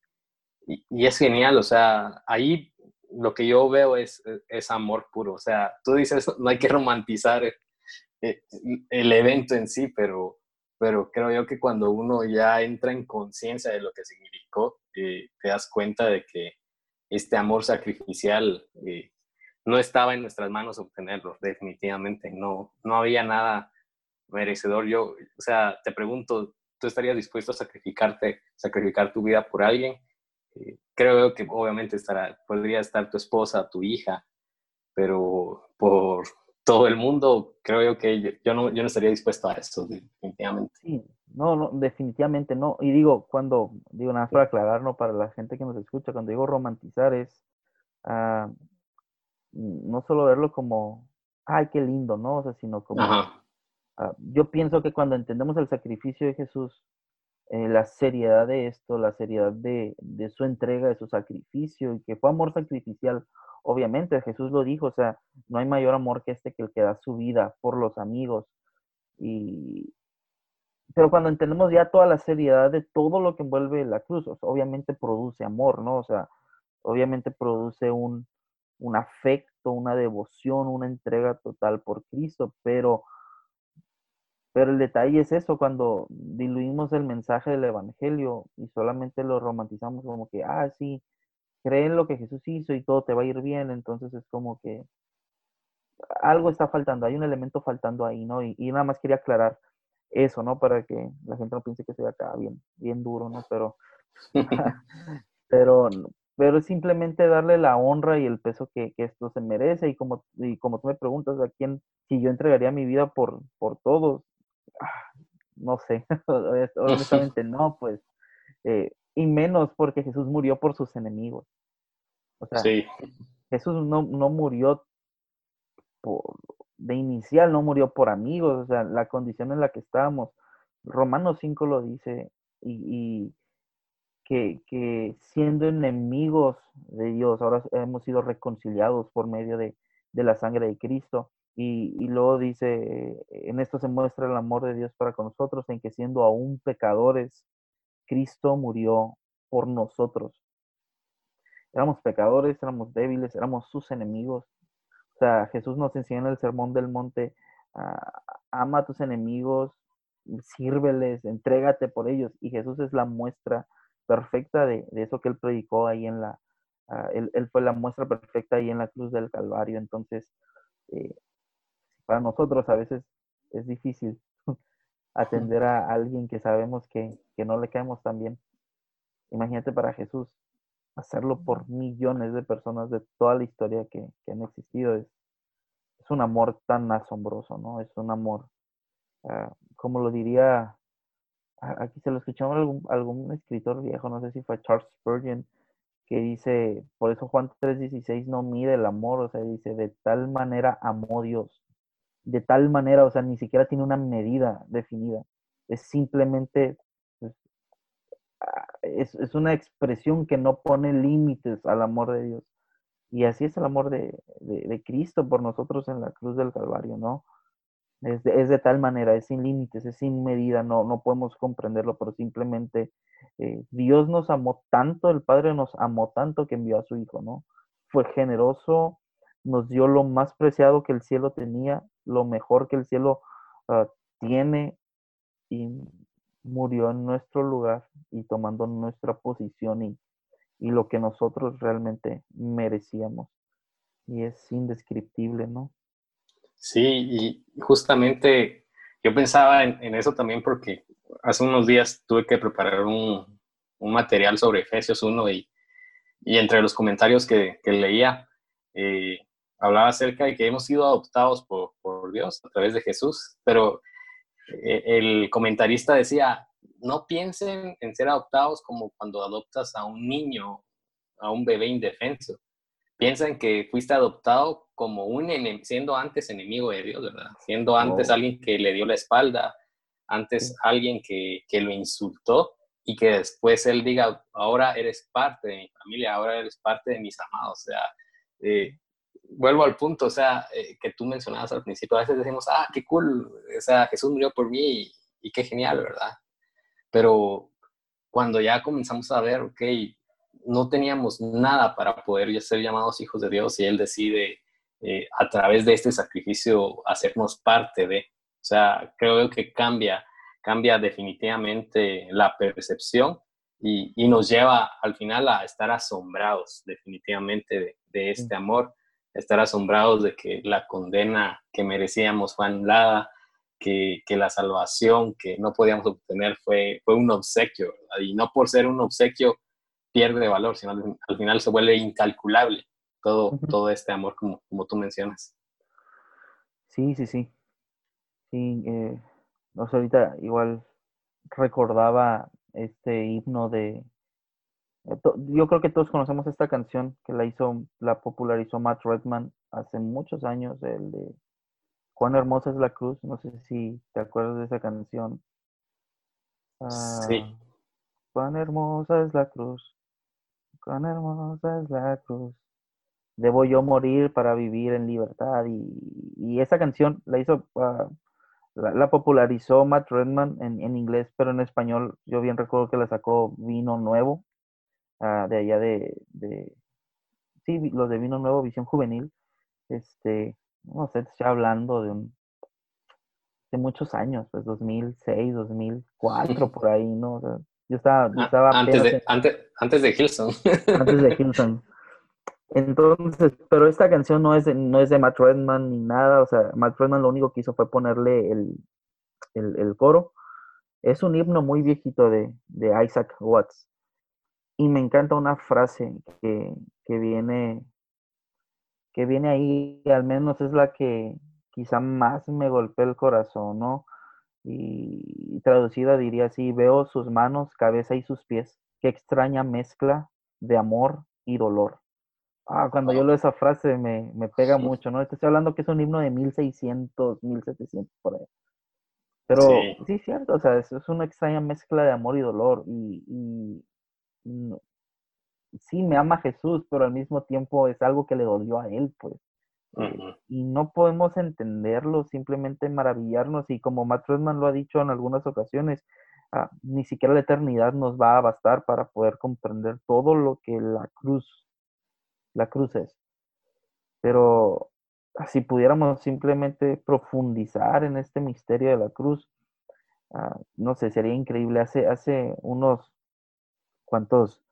y, y es genial, o sea, ahí lo que yo veo es, es amor puro. O sea, tú dices, no hay que romantizar eh, el evento en sí, pero, pero creo yo que cuando uno ya entra en conciencia de lo que significó, eh, te das cuenta de que este amor sacrificial eh, no estaba en nuestras manos obtenerlo, definitivamente. No, no había nada merecedor. Yo, o sea, te pregunto, ¿tú estarías dispuesto a sacrificarte, sacrificar tu vida por alguien? Eh, creo que obviamente estará, podría estar tu esposa, tu hija, pero por todo el mundo, creo que yo, no, yo no estaría dispuesto a eso, definitivamente. Sí, no, no, definitivamente no. Y digo, cuando, digo, nada más para aclarar, ¿no? Para la gente que nos escucha, cuando digo romantizar es ah, no solo verlo como, ay, qué lindo, ¿no? O sea, sino como, ah, yo pienso que cuando entendemos el sacrificio de Jesús, eh, la seriedad de esto, la seriedad de, de, su entrega, de su sacrificio, y que fue amor sacrificial, obviamente Jesús lo dijo, o sea, no hay mayor amor que este que el que da su vida por los amigos. Y, pero cuando entendemos ya toda la seriedad de todo lo que envuelve la cruz, obviamente produce amor, ¿no? O sea, obviamente produce un, un afecto, una devoción, una entrega total por Cristo, pero pero el detalle es eso, cuando diluimos el mensaje del Evangelio y solamente lo romantizamos como que, ah, sí, creen en lo que Jesús hizo y todo te va a ir bien, entonces es como que algo está faltando, hay un elemento faltando ahí, ¿no? Y, nada más quería aclarar eso, ¿no? Para que la gente no piense que soy acá bien, bien duro, ¿no? Pero, pero, pero simplemente darle la honra y el peso que, esto se merece y como, y como tú me preguntas a quién, si yo entregaría mi vida por, por todos, no sé, honestamente no, pues, eh, y menos porque Jesús murió por sus enemigos. O sea, Jesús no, no murió por, de inicial, no murió por amigos, o sea, la condición en la que estábamos. Romanos 5 lo dice, y, que, que, siendo enemigos de Dios, ahora hemos sido reconciliados por medio de, de la sangre de Cristo. Y, luego dice, en esto se muestra el amor de Dios para con nosotros, en que siendo aún pecadores, Cristo murió por nosotros. Éramos pecadores, éramos débiles, éramos sus enemigos. O sea, Jesús nos enseña en el Sermón del Monte, ah, ama a tus enemigos, sírveles, entrégate por ellos. Y Jesús es la muestra perfecta de, eso que él predicó ahí en la, ah, él, fue la muestra perfecta ahí en la cruz del Calvario. Entonces, eh, para nosotros a veces es difícil atender a alguien que sabemos que, no le caemos tan bien. Imagínate para Jesús hacerlo por millones de personas de toda la historia que, han existido. Es, es, un amor tan asombroso, ¿no? Es un amor, ah, como lo diría, aquí se lo escuchamos algún, algún escritor viejo, no sé si fue Charles Spurgeon, que dice, por eso Juan 3:16 no mide el amor, o sea, dice, de tal manera amó Dios de tal manera, o sea, ni siquiera tiene una medida definida. Es simplemente, pues, ah, es, una expresión que no pone límites al amor de Dios. Y así es el amor de, Cristo por nosotros en la cruz del Calvario, ¿no? Es de, tal manera, es sin límites, es sin medida, no, no podemos comprenderlo, pero simplemente eh, Dios nos amó tanto, el Padre nos amó tanto que envió a su Hijo, ¿no? Fue generoso, nos dio lo más preciado que el cielo tenía, lo mejor que el cielo ah, tiene y murió en nuestro lugar y tomando nuestra posición y, y lo que nosotros realmente merecíamos. Y es indescriptible, ¿no? Sí, y justamente yo pensaba en, eso también porque hace unos días tuve que preparar un, un material sobre Efesios 1 y, y, entre los comentarios que, que leía, eh, hablaba acerca de que hemos sido adoptados por, por Dios a través de Jesús, pero eh, el comentarista decía, no piensen en ser adoptados como cuando adoptas a un niño, a un bebé indefenso. Piensen que fuiste adoptado como un siendo antes enemigo de Dios, ¿verdad? Siendo antes alguien que le dio la espalda, antes alguien que, que, lo insultó y que después él diga, ahora eres parte de mi familia, ahora eres parte de mis amados. O sea, eh, vuelvo al punto, o sea, eh, que tú mencionabas al principio, a veces decimos, ah, qué cool, o sea, Jesús murió por mí y, qué genial, ¿verdad? Pero cuando ya comenzamos a ver, ok, no teníamos nada para poder ser llamados hijos de Dios y Él decide eh, a través de este sacrificio hacernos parte de, o sea, creo que cambia, cambia definitivamente la percepción y, y, nos lleva al final a estar asombrados definitivamente de, de este amor, estar asombrados de que la condena que merecíamos fue anulada, que, que, la salvación que no podíamos obtener fue, fue un obsequio, y no por ser un obsequio pierde valor, sino al, final se vuelve incalculable todo, todo este amor como, como tú mencionas. Sí, sí, sí. Sí, eh, no sé, ahorita igual recordaba este himno de... Eh, yo creo que todos conocemos esta canción que la hizo, la popularizó Matt Redman hace muchos años, el de Cuán hermosa es la cruz, no sé si te acuerdas de esa canción. sí. Ah, Cuán hermosa es la cruz, cuán hermosa es la cruz debo yo morir para vivir en libertad. Y, esa canción la hizo, ah, la, popularizó Matt Redman en, inglés, pero en español yo bien recuerdo que la sacó Vino Nuevo, ah, de allá de, de, sí, los de Vino Nuevo, Visión Juvenil. Este, no sé, estoy hablando de un de muchos años, pues 2006, 2004, por ahí, ¿no? yo estaba, yo ah, estaba antes, de, antes, antes de Hilson. Antes de Hilson. Entonces, pero esta canción no es de, no es de Matt Redman ni nada, o sea, Matt Redman lo único que hizo fue ponerle el, el, coro. Es un himno muy viejito de, de, Isaac Watts. Y me encanta una frase que, que, viene, que viene ahí, al menos es la que quizá más me golpea el corazón, ¿no? Y, y traducida diría así, veo sus manos, cabeza y sus pies, qué extraña mezcla de amor y dolor Ah, cuando yo leo esa frase me, me pega mucho, ¿no? Estoy hablando que es un himno de 1600, 1700 por ahí. Pero sí, sí cierto, o sea, es, es, una extraña mezcla de amor y dolor. Y, y, sí, me ama Jesús, pero al mismo tiempo es algo que le dolió a él, pues. Y no podemos entenderlo, simplemente maravillarnos. Y como Matt Redman lo ha dicho en algunas ocasiones, ah, ni siquiera la eternidad nos va a bastar para poder comprender todo lo que la cruz la cruz es. Pero si pudiéramos simplemente profundizar en este misterio de la cruz, ah, no sé, sería increíble. Hace, hace unos cuantos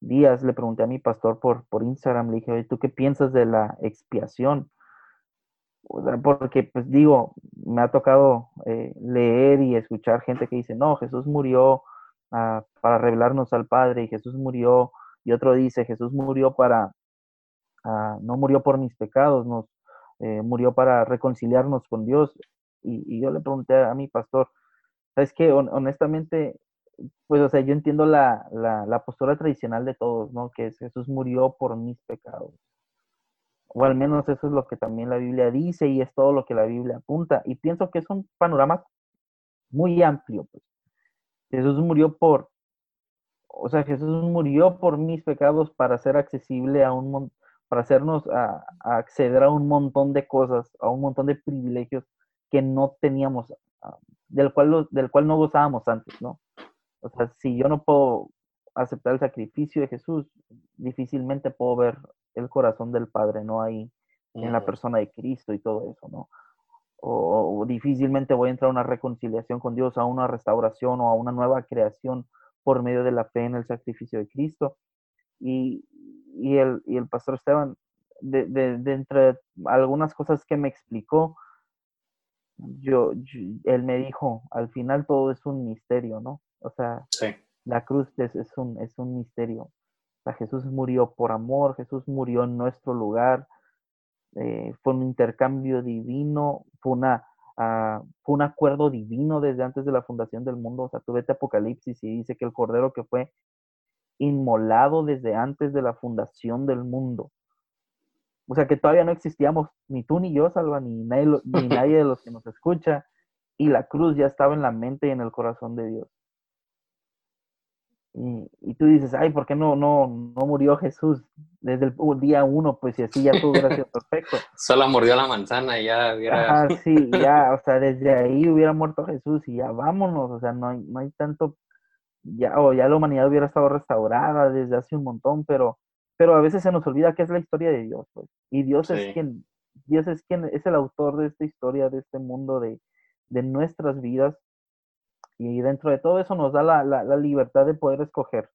días le pregunté a mi pastor por, por Instagram, le dije, oye, ¿tú qué piensas de la expiación? Porque, pues digo, me ha tocado eh, leer y escuchar gente que dice, no, Jesús murió ah, para revelarnos al Padre y Jesús murió, y otro dice, Jesús murió para Ah, no murió por mis pecados, nos eh, murió para reconciliarnos con Dios. Y, yo le pregunté a, mi pastor, ¿sabes qué? honestamente, pues, o sea, yo entiendo la, la, postura tradicional de todos, ¿no? Que Jesús murió por mis pecados. O al menos eso es lo que también la Biblia dice y es todo lo que la Biblia apunta. Y pienso que es un panorama muy amplio, pues. Jesús murió por, o sea, Jesús murió por mis pecados para ser accesible a un, para hacernos acceder a un montón de cosas, a un montón de privilegios que no teníamos, ah, del, cual, del cual no gozábamos antes, ¿no? O sea, si yo no puedo aceptar el sacrificio de Jesús, difícilmente puedo ver el corazón del Padre, ¿no? Ahí en la persona de Cristo y todo eso, ¿no? O, o, difícilmente voy a entrar a una reconciliación con Dios, a una restauración o a una nueva creación por medio de la fe en el sacrificio de Cristo. Y, y el, y el pastor Esteban, de, de, entre algunas cosas que me explicó, yo, él me dijo, al final todo es un misterio, ¿no? O sea, la cruz es, es, un, es un misterio. O sea, Jesús murió por amor, Jesús murió en nuestro lugar, eh, fue un intercambio divino, fue, una, uh, fue un acuerdo divino desde antes de la fundación del mundo. O sea, tú vete Apocalipsis y dice que el cordero que fue inmolado desde antes de la fundación del mundo. O sea que todavía no existíamos, ni tú ni yo, Salva, ni nadie, ni nadie de los que nos escucha, y la cruz ya estaba en la mente y en el corazón de Dios. Y, tú dices, ay, ¿por qué no, no, no murió Jesús desde el día uno? Pues si así ya todo hubiera sido perfecto. Solo mordió la manzana y ya hubiera... Ah, sí, ya, o sea, desde ahí hubiera muerto Jesús y ya vámonos, o sea, no hay, no hay tanto ya, o ya la humanidad hubiera estado restaurada desde hace un montón, pero, pero a veces se nos olvida que es la historia de Dios, pues. Y Dios es quien, Dios es quien es el autor de esta historia, de este mundo, de, de nuestras vidas. Y dentro de todo eso nos da la, libertad de poder escoger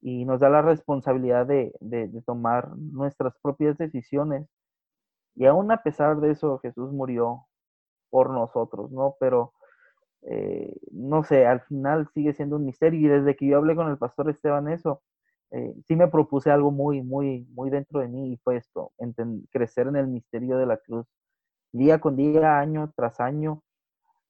y nos da la responsabilidad de, tomar nuestras propias decisiones. Y aún a pesar de eso, Jesús murió por nosotros, ¿no? Pero, eh, no sé, al final sigue siendo un misterio. Y desde que yo hablé con el pastor Esteban eso, eh, sí me propuse algo muy, muy, muy dentro de mí y fue esto, crecer en el misterio de la cruz, día con día, año tras año.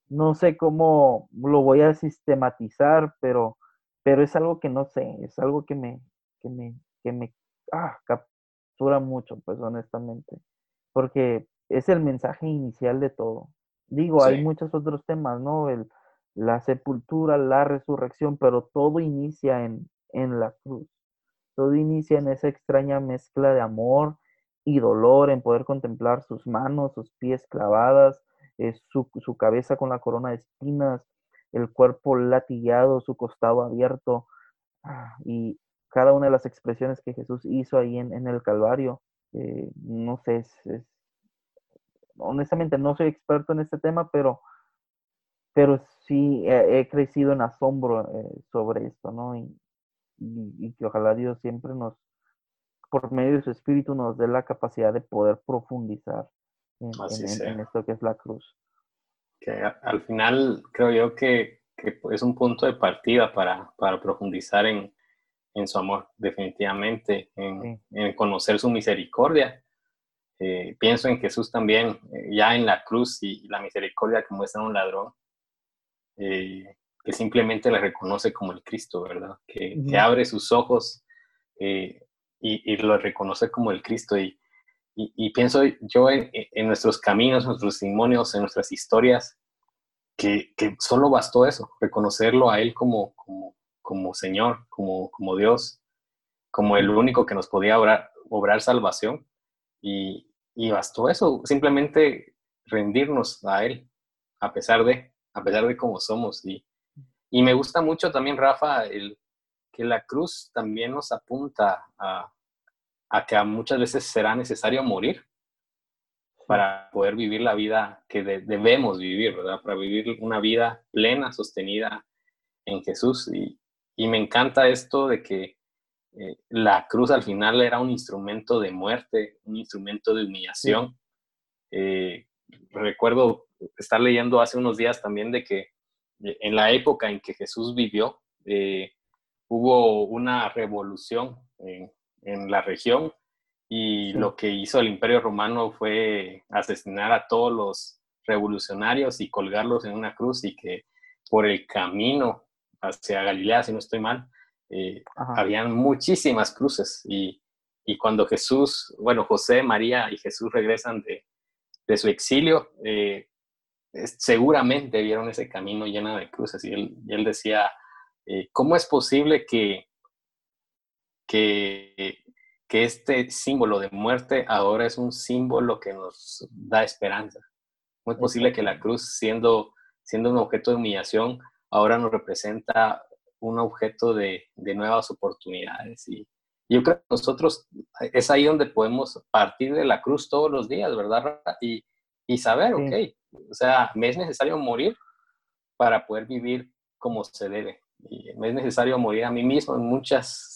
No sé cómo lo voy a sistematizar, pero, pero es algo que no sé, es algo que me, que me, que me ah, captura mucho, pues honestamente, porque es el mensaje inicial de todo. Digo, hay muchos otros temas, ¿no? El, la sepultura, la resurrección, pero todo inicia en, en la cruz. Todo inicia en esa extraña mezcla de amor y dolor, en poder contemplar sus manos, sus pies clavadas, su, cabeza con la corona de espinas, el cuerpo latillado, su costado abierto, ah, y cada una de las expresiones que Jesús hizo ahí en, el Calvario, eh, no sé, honestamente no soy experto en este tema, pero, pero sí he, crecido en asombro eh, sobre esto, ¿no? y, que ojalá Dios siempre nos, por medio de su espíritu, nos dé la capacidad de poder profundizar en, esto que es la cruz. Que al final creo yo que, es un punto de partida para, para profundizar en, su amor, definitivamente, en, conocer su misericordia. Eh, pienso en Jesús también, eh, ya en la cruz y, la misericordia que muestra un ladrón. Eh, que simplemente le reconoce como el Cristo, ¿verdad? Que, abre sus ojos eh, y, lo reconoce como el Cristo. Y, y, pienso yo en, nuestros caminos, nuestros testimonios, en nuestras historias, que, que, solo bastó eso, reconocerlo a Él como, como, como Señor, como, como Dios, como el único que nos podía obrar, obrar salvación. Y, y bastó eso, simplemente rendirnos a Él, a pesar de, a pesar de cómo somos. Y, y me gusta mucho también, Rafa, el, que la cruz también nos apunta a, que muchas veces será necesario morir para poder vivir la vida que debemos vivir, ¿verdad? Para vivir una vida plena, sostenida en Jesús. Y, me encanta esto de que eh, la cruz al final era un instrumento de muerte, un instrumento de humillación. Eh, recuerdo estar leyendo hace unos días también de que en la época en que Jesús vivió, eh, hubo una revolución en, la región y lo que hizo el imperio romano fue asesinar a todos los revolucionarios y colgarlos en una cruz y que por el camino hacia Galilea, si no estoy mal, eh, habían muchísimas cruces y, cuando Jesús, bueno, José, María y Jesús regresan de, su exilio, eh, seguramente vieron ese camino lleno de cruces y él, él decía, eh, ¿cómo es posible que, que, que, este símbolo de muerte ahora es un símbolo que nos da esperanza? ¿Cómo es posible que la cruz, siendo, siendo un objeto de humillación, ahora nos representa un objeto de, de nuevas oportunidades? Y yo creo que nosotros es ahí donde podemos partir de la cruz todos los días, ¿verdad? Y, y saber, ok, o sea, me es necesario morir para poder vivir como se debe. Y me es necesario morir a mí mismo en muchas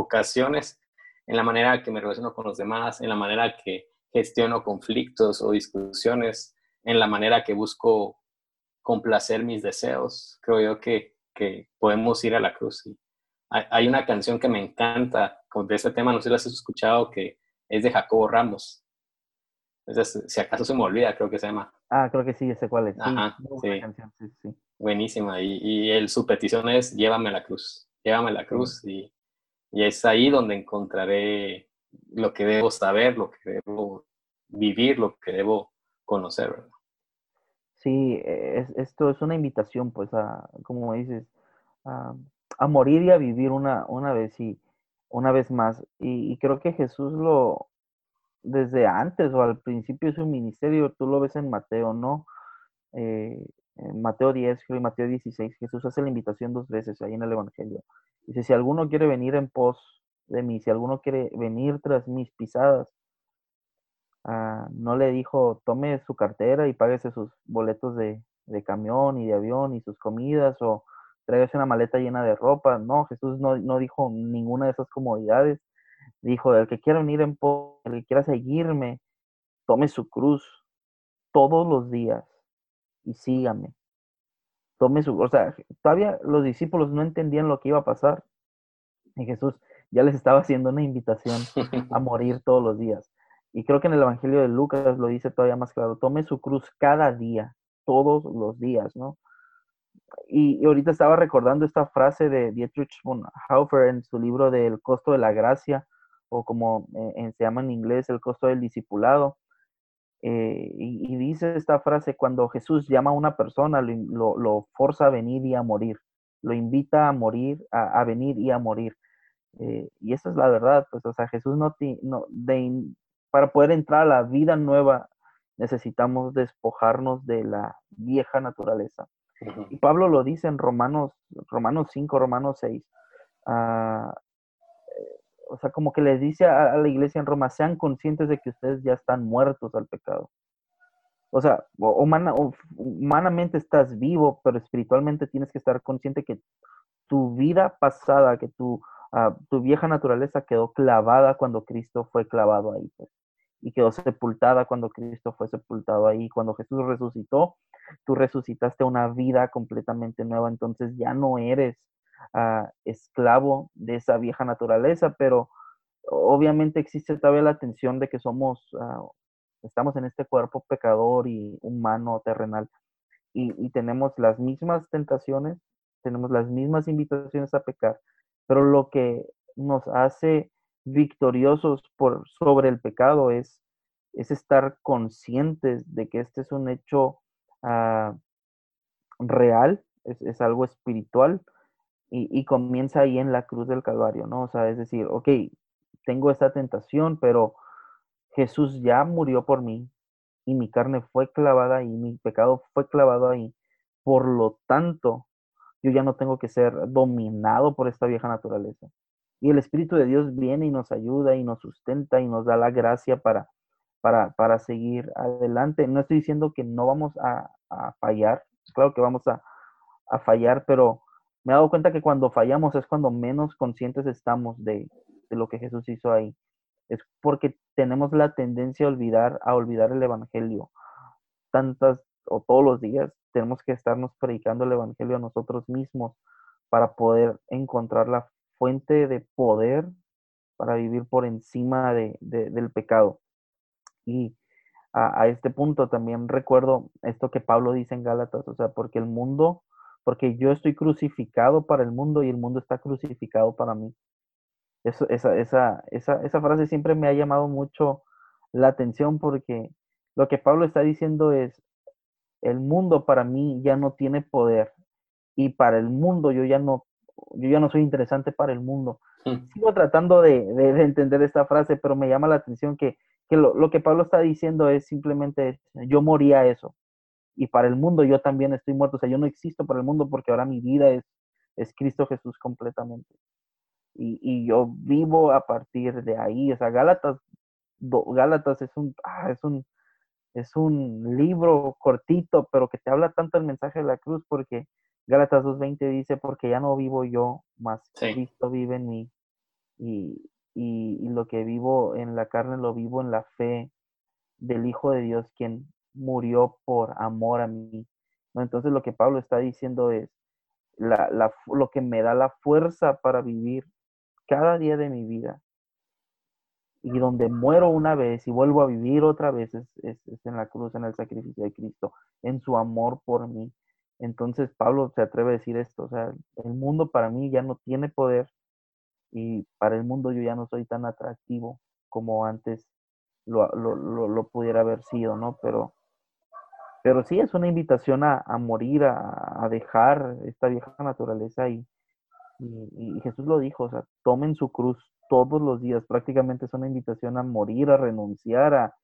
ocasiones, en la manera que me relaciono con los demás, en la manera que gestiono conflictos o discusiones, en la manera que busco complacer mis deseos. Creo yo que, que podemos ir a la cruz. hay, una canción que me encanta de este tema, no sé si la has escuchado, que es de Jacobo Ramos, si acaso se me olvida, creo que se llama. Ah, creo que sí, ese cuál es. sí. Buenísima. Y, y el, su petición es, llévame a la cruz, llévame a la cruz. Y, y, es ahí donde encontraré lo que debo saber, lo que debo vivir, lo que debo conocer, ¿verdad? Sí, es, esto es una invitación, pues, a, como dices, a, morir y a vivir una, una vez y una vez más. y creo que Jesús lo, desde antes o al principio de su ministerio, tú lo ves en Mateo, ¿no? Eh, Mateo 10 y Mateo 16, Jesús hace la invitación dos veces ahí en el Evangelio. Dice, si alguno quiere venir en pos de mí, si alguno quiere venir tras mis pisadas, ah, no le dijo, tome su cartera y páguese sus boletos de, de camión y de avión y sus comidas o tráigase una maleta llena de ropa. No, Jesús no, no dijo ninguna de esas comodidades. Dijo, el que quiera venir en pos, el que quiera seguirme, tome su cruz todos los días y sígame. Tome su, o sea, todavía los discípulos no entendían lo que iba a pasar. Y Jesús ya les estaba haciendo una invitación a morir todos los días. Y creo que en el Evangelio de Lucas lo dice todavía más claro, tome su cruz cada día, todos los días, ¿no? Y, ahorita estaba recordando esta frase de Dietrich Bonhoeffer en su libro del costo de la gracia, o como eh, se llama en inglés, el costo del discipulado. Eh, y, dice esta frase, cuando Jesús llama a una persona, lo, lo, forza a venir y a morir, lo invita a morir, a, venir y a morir. Eh, y esa es la verdad, pues, o sea, Jesús no, no de, para poder entrar a la vida nueva necesitamos despojarnos de la vieja naturaleza. Y Pablo lo dice en Romanos, Romanos 5, Romanos 6. Ah, eh, o sea, como que les dice a, la iglesia en Roma, sean conscientes de que ustedes ya están muertos al pecado. O sea, humanamente estás vivo, pero espiritualmente tienes que estar consciente que tu vida pasada, que tu, ah, tu vieja naturaleza quedó clavada cuando Cristo fue clavado ahí. Pues y quedó sepultada cuando Cristo fue sepultado ahí. Cuando Jesús resucitó, tú resucitaste una vida completamente nueva, entonces ya no eres esclavo de esa vieja naturaleza, pero obviamente existe todavía la tensión de que somos, ah, estamos en este cuerpo pecador y humano, terrenal, y, tenemos las mismas tentaciones, tenemos las mismas invitaciones a pecar, pero lo que nos hace victoriosos por, sobre el pecado es, es estar conscientes de que este es un hecho ah, real, es, algo espiritual y, comienza ahí en la cruz del Calvario, ¿no? O sea, es decir, ok, tengo esta tentación, pero Jesús ya murió por mí y mi carne fue clavada y mi pecado fue clavado ahí. Por lo tanto, yo ya no tengo que ser dominado por esta vieja naturaleza. Y el Espíritu de Dios viene y nos ayuda y nos sustenta y nos da la gracia para, para, para seguir adelante. No estoy diciendo que no vamos a, fallar, claro que vamos a, a, fallar, pero me he dado cuenta que cuando fallamos es cuando menos conscientes estamos de, lo que Jesús hizo ahí. Es porque tenemos la tendencia a olvidar, a olvidar el Evangelio. Tantas o todos los días tenemos que estarnos predicando el Evangelio a nosotros mismos para poder encontrar la fuente de poder para vivir por encima de, del pecado. Y a, este punto también recuerdo esto que Pablo dice en Gálatas, o sea, porque el mundo, porque yo estoy crucificado para el mundo y el mundo está crucificado para mí. Eso, esa, esa, esa, esa frase siempre me ha llamado mucho la atención porque lo que Pablo está diciendo es, el mundo para mí ya no tiene poder y para el mundo yo ya no yo ya no soy interesante para el mundo. Hmm. Sigo tratando de, entender esta frase, pero me llama la atención que, lo, que Pablo está diciendo es simplemente, yo moría eso. Y para el mundo yo también estoy muerto. O sea, yo no existo para el mundo porque ahora mi vida es, es Cristo Jesús completamente. Y, yo vivo a partir de ahí. O sea, Gálatas, Gálatas es un, ah, es un, es un libro cortito, pero que te habla tanto el mensaje de la cruz porque Gálatas 2.20 dice, porque ya no vivo yo, más Cristo vive en mí. Y, y, lo que vivo en la carne lo vivo en la fe del Hijo de Dios, quien murió por amor a mí. Entonces lo que Pablo está diciendo es, la, la, lo que me da la fuerza para vivir cada día de mi vida. Y donde muero una vez y vuelvo a vivir otra vez es, es en la cruz, en el sacrificio de Cristo, en su amor por mí. Entonces Pablo se atreve a decir esto, o sea, el mundo para mí ya no tiene poder y para el mundo yo ya no soy tan atractivo como antes lo, lo, pudiera haber sido, ¿no? Pero, pero sí es una invitación a, morir, a, dejar esta vieja naturaleza y, y, Jesús lo dijo, o sea, tomen su cruz todos los días, prácticamente es una invitación a morir, a renunciar, a,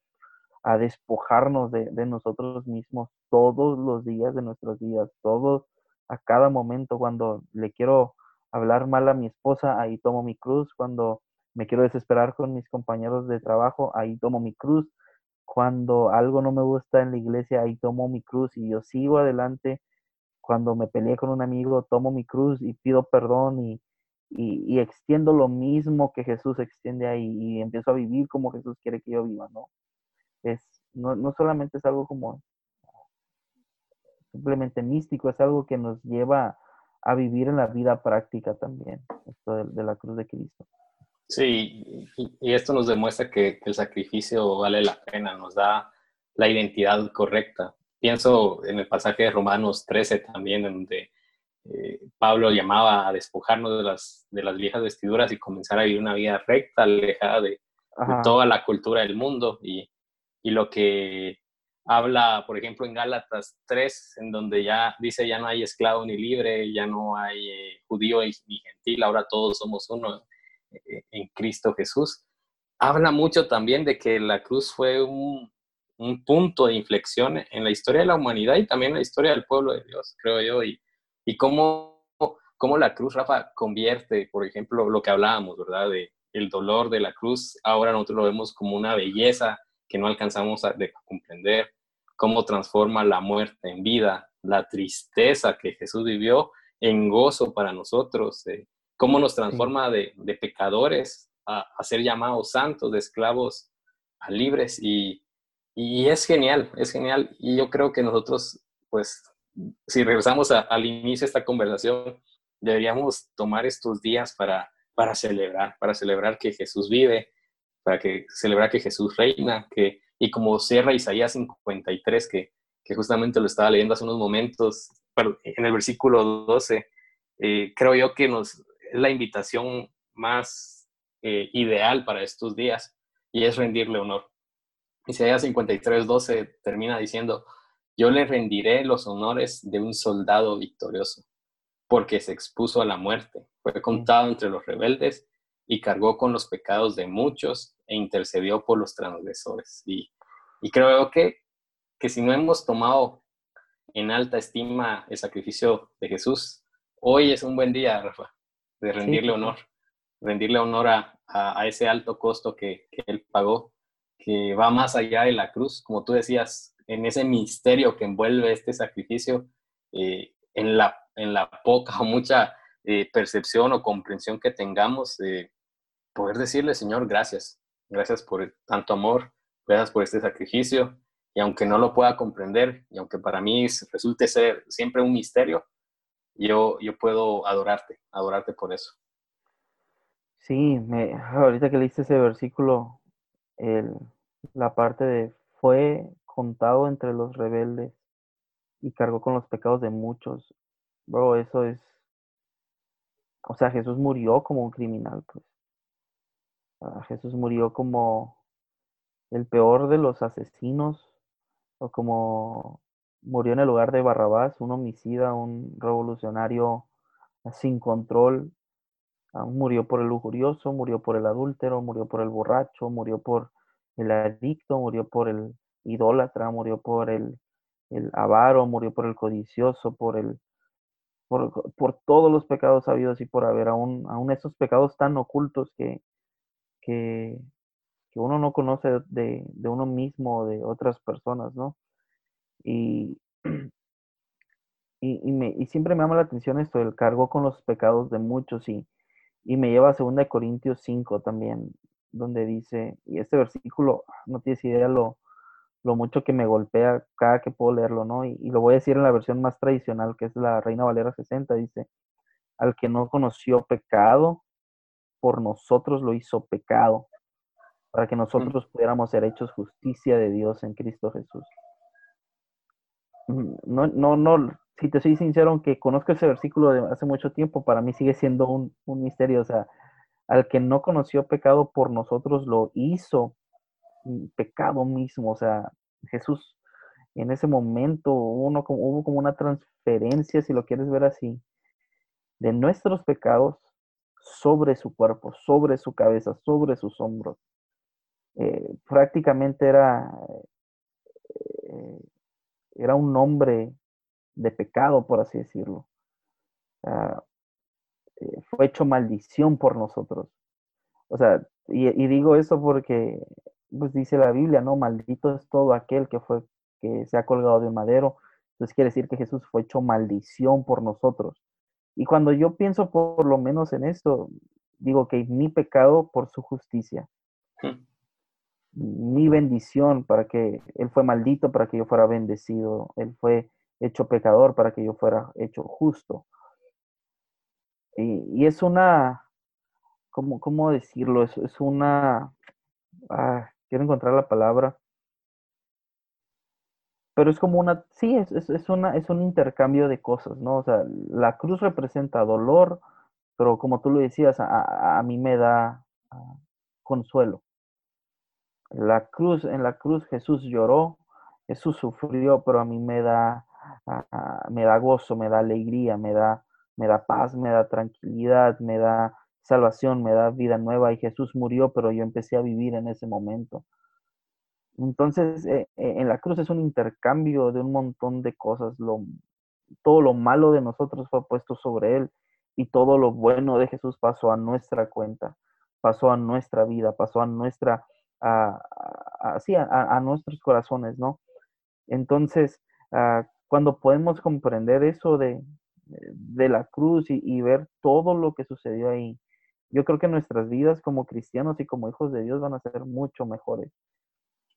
a despojarnos de, nosotros mismos todos los días de nuestros días, todos, a cada momento, cuando le quiero hablar mal a mi esposa, ahí tomo mi cruz, cuando me quiero desesperar con mis compañeros de trabajo, ahí tomo mi cruz, cuando algo no me gusta en la iglesia, ahí tomo mi cruz y yo sigo adelante. Cuando me peleé con un amigo, tomo mi cruz y pido perdón y, y, extiendo lo mismo que Jesús extiende ahí y empiezo a vivir como Jesús quiere que yo viva, ¿no? Es, no, no solamente es algo como simplemente místico, es algo que nos lleva a vivir en la vida práctica también, esto de, la cruz de Cristo. Sí, y, esto nos demuestra que, el sacrificio vale la pena, nos da la identidad correcta. Pienso en el pasaje de Romanos 13 también, donde eh, Pablo llamaba a despojarnos de las, de las viejas vestiduras y comenzar a vivir una vida recta, alejada de, toda la cultura del mundo. Y, y lo que habla, por ejemplo, en Gálatas 3, en donde ya dice ya no hay esclavo ni libre, ya no hay eh, judío ni gentil, ahora todos somos uno en Cristo Jesús. Habla mucho también de que la cruz fue un, un, punto de inflexión en la historia de la humanidad y también en la historia del pueblo de Dios, creo yo, y, y cómo, cómo la cruz, Rafa, convierte, por ejemplo, lo que hablábamos, ¿verdad? De el dolor de la cruz, ahora nosotros lo vemos como una belleza que no alcanzamos a, comprender, cómo transforma la muerte en vida, la tristeza que Jesús vivió en gozo para nosotros, eh, cómo nos transforma de, pecadores a, ser llamados santos, de esclavos a libres y, es genial, es genial. Y yo creo que nosotros, pues, si regresamos al inicio de esta conversación, deberíamos tomar estos días para, para celebrar, para celebrar que Jesús vive, para que celebrar que Jesús reina, que, y como cierra Isaías 53, que, que justamente lo estaba leyendo hace unos momentos, en el versículo 12, eh, creo yo que nos, es la invitación más eh, ideal para estos días y es rendirle honor. Isaías 53, 12 termina diciendo, yo le rendiré los honores de un soldado victorioso, porque se expuso a la muerte, fue contado entre los rebeldes y cargó con los pecados de muchos e intercedió por los transgresores. Y, y creo que, que si no hemos tomado en alta estima el sacrificio de Jesús, hoy es un buen día, Rafa, de rendirle honor, rendirle honor a, a, ese alto costo que, que, él pagó, que va más allá de la cruz, como tú decías, en ese misterio que envuelve este sacrificio, eh, en, la, en la poca o mucha eh, percepción o comprensión que tengamos, de poder decirle, Señor, gracias, gracias por tanto amor, gracias por este sacrificio, y aunque no lo pueda comprender, y aunque para mí resulte ser siempre un misterio, yo, yo puedo adorarte, adorarte por eso. Sí, me, ahorita que leíste ese versículo, el, la parte de fue contado entre los rebeldes y cargó con los pecados de muchos. Bro, eso es, o sea, Jesús murió como un criminal, pues. Ah, Jesús murió como el peor de los asesinos, o como murió en el lugar de Barrabás, un homicida, un revolucionario sin control. Ah, murió por el lujurioso, murió por el adúltero, murió por el borracho, murió por el adicto, murió por el idólatra, murió por el, el avaro, murió por el codicioso, por el por, por, todos los pecados habidos y por haber, aún, aún esos pecados tan ocultos que, que, uno no conoce de, uno mismo o de otras personas, ¿no? Y, y, me, y, siempre me llama la atención esto, el cargo con los pecados de muchos y, y me lleva a 2 Corintios 5 también, donde dice, y este versículo, no tienes idea lo, lo mucho que me golpea cada que puedo leerlo, ¿no? Y, y, lo voy a decir en la versión más tradicional, que es la Reina Valera 60, dice, al que no conoció pecado, por nosotros lo hizo pecado, para que nosotros pudiéramos ser hechos justicia de Dios en Cristo Jesús. No, no, no, si te soy sincero, aunque conozco ese versículo de hace mucho tiempo, para mí sigue siendo un, un misterio. O sea, al que no conoció pecado por nosotros lo hizo pecado mismo. O sea, Jesús en ese momento uno, hubo como una transferencia, si lo quieres ver así, de nuestros pecados sobre su cuerpo, sobre su cabeza, sobre sus hombros. Eh, prácticamente era, eh, era un hombre de pecado, por así decirlo. Eh, fue hecho maldición por nosotros. O sea, y, digo eso porque pues dice la Biblia, ¿no? Maldito es todo aquel que fue, que se ha colgado de madero. Entonces quiere decir que Jesús fue hecho maldición por nosotros. Y cuando yo pienso por lo menos en esto, digo que mi pecado por su justicia. Hmm. Mi bendición para que Él fue maldito para que yo fuera bendecido. Él fue hecho pecador para que yo fuera hecho justo. Y, es una, ¿cómo, cómo decirlo? Es, una, ah, quiero encontrar la palabra, pero es como una, sí, es, es, una, es un intercambio de cosas, ¿no? O sea, la cruz representa dolor, pero como tú lo decías, a, mí me da ah, consuelo. La cruz, en la cruz Jesús lloró, Jesús sufrió, pero a mí me da, me da gozo, me da alegría, me da, me da paz, me da tranquilidad, me da salvación, me da vida nueva y Jesús murió, pero yo empecé a vivir en ese momento. Entonces, eh, eh, en la cruz es un intercambio de un montón de cosas. Todo lo malo de nosotros fue puesto sobre Él y todo lo bueno de Jesús pasó a nuestra cuenta, pasó a nuestra vida, pasó a nuestra, a, a, nuestros corazones, ¿no? Entonces, ah, cuando podemos comprender eso de, de la cruz y, ver todo lo que sucedió ahí, yo creo que nuestras vidas como cristianos y como hijos de Dios van a ser mucho mejores.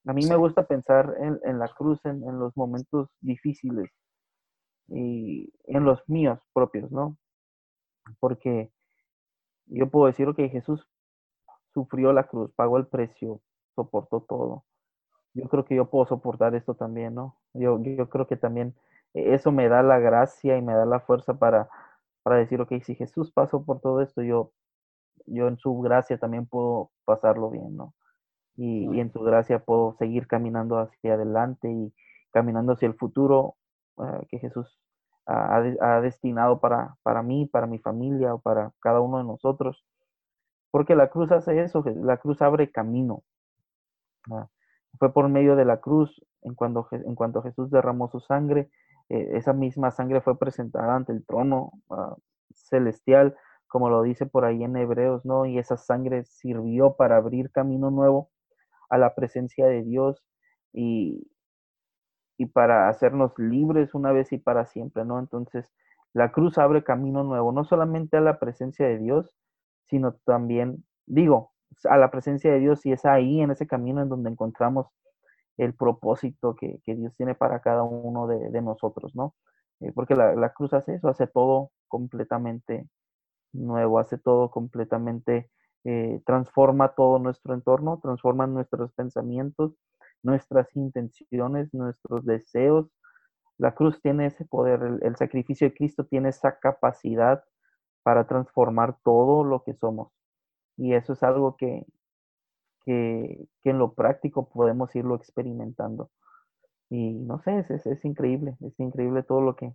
A mí me gusta pensar en, la cruz, en, los momentos difíciles y en los míos propios, ¿no? Porque yo puedo decir, que Jesús sufrió la cruz, pagó el precio, soportó todo. Yo creo que yo puedo soportar esto también, ¿no? Yo, yo creo que también eso me da la gracia y me da la fuerza para, para decir, ok, si Jesús pasó por todo esto, yo, yo en su gracia también puedo pasarlo bien, ¿no? Y, en su gracia puedo seguir caminando hacia adelante y caminando hacia el futuro eh, que Jesús ha, destinado para, para mí, para mi familia o para cada uno de nosotros. Porque la cruz hace eso, la cruz abre camino. Fue por medio de la cruz, en cuanto, Jesús derramó su sangre, eh, esa misma sangre fue presentada ante el trono ah, celestial, como lo dice por ahí en Hebreos, ¿no? Y esa sangre sirvió para abrir camino nuevo a la presencia de Dios y, y para hacernos libres una vez y para siempre, ¿no? Entonces, la cruz abre camino nuevo, no solamente a la presencia de Dios, sino también, digo, a la presencia de Dios y es ahí en ese camino en donde encontramos el propósito que, Dios tiene para cada uno de, nosotros, ¿no? Eh, porque la, cruz hace eso, hace todo completamente nuevo, hace todo completamente, eh, transforma todo nuestro entorno, transforma nuestros pensamientos, nuestras intenciones, nuestros deseos. La cruz tiene ese poder, el sacrificio de Cristo tiene esa capacidad para transformar todo lo que somos. Y eso es algo que, que, en lo práctico podemos irlo experimentando. Y no sé, es, es, increíble, es increíble todo lo que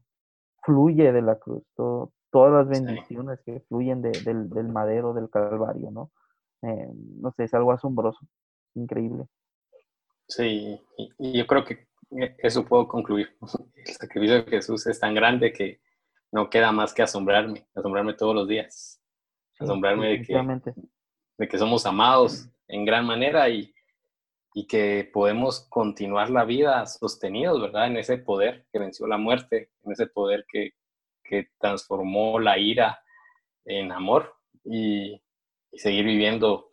fluye de la cruz, todas las bendiciones que fluyen del, madero del Calvario, ¿no? Eh, no sé, es algo asombroso, increíble. Sí, y, yo creo que eso puedo concluir. El sacrificio de Jesús es tan grande que no queda más que asombrarme, asombrarme todos los días, asombrarme de que, de que somos amados, en gran manera y, y que podemos continuar la vida sostenidos, ¿verdad? En ese poder que venció la muerte, en ese poder que, que transformó la ira en amor y, seguir viviendo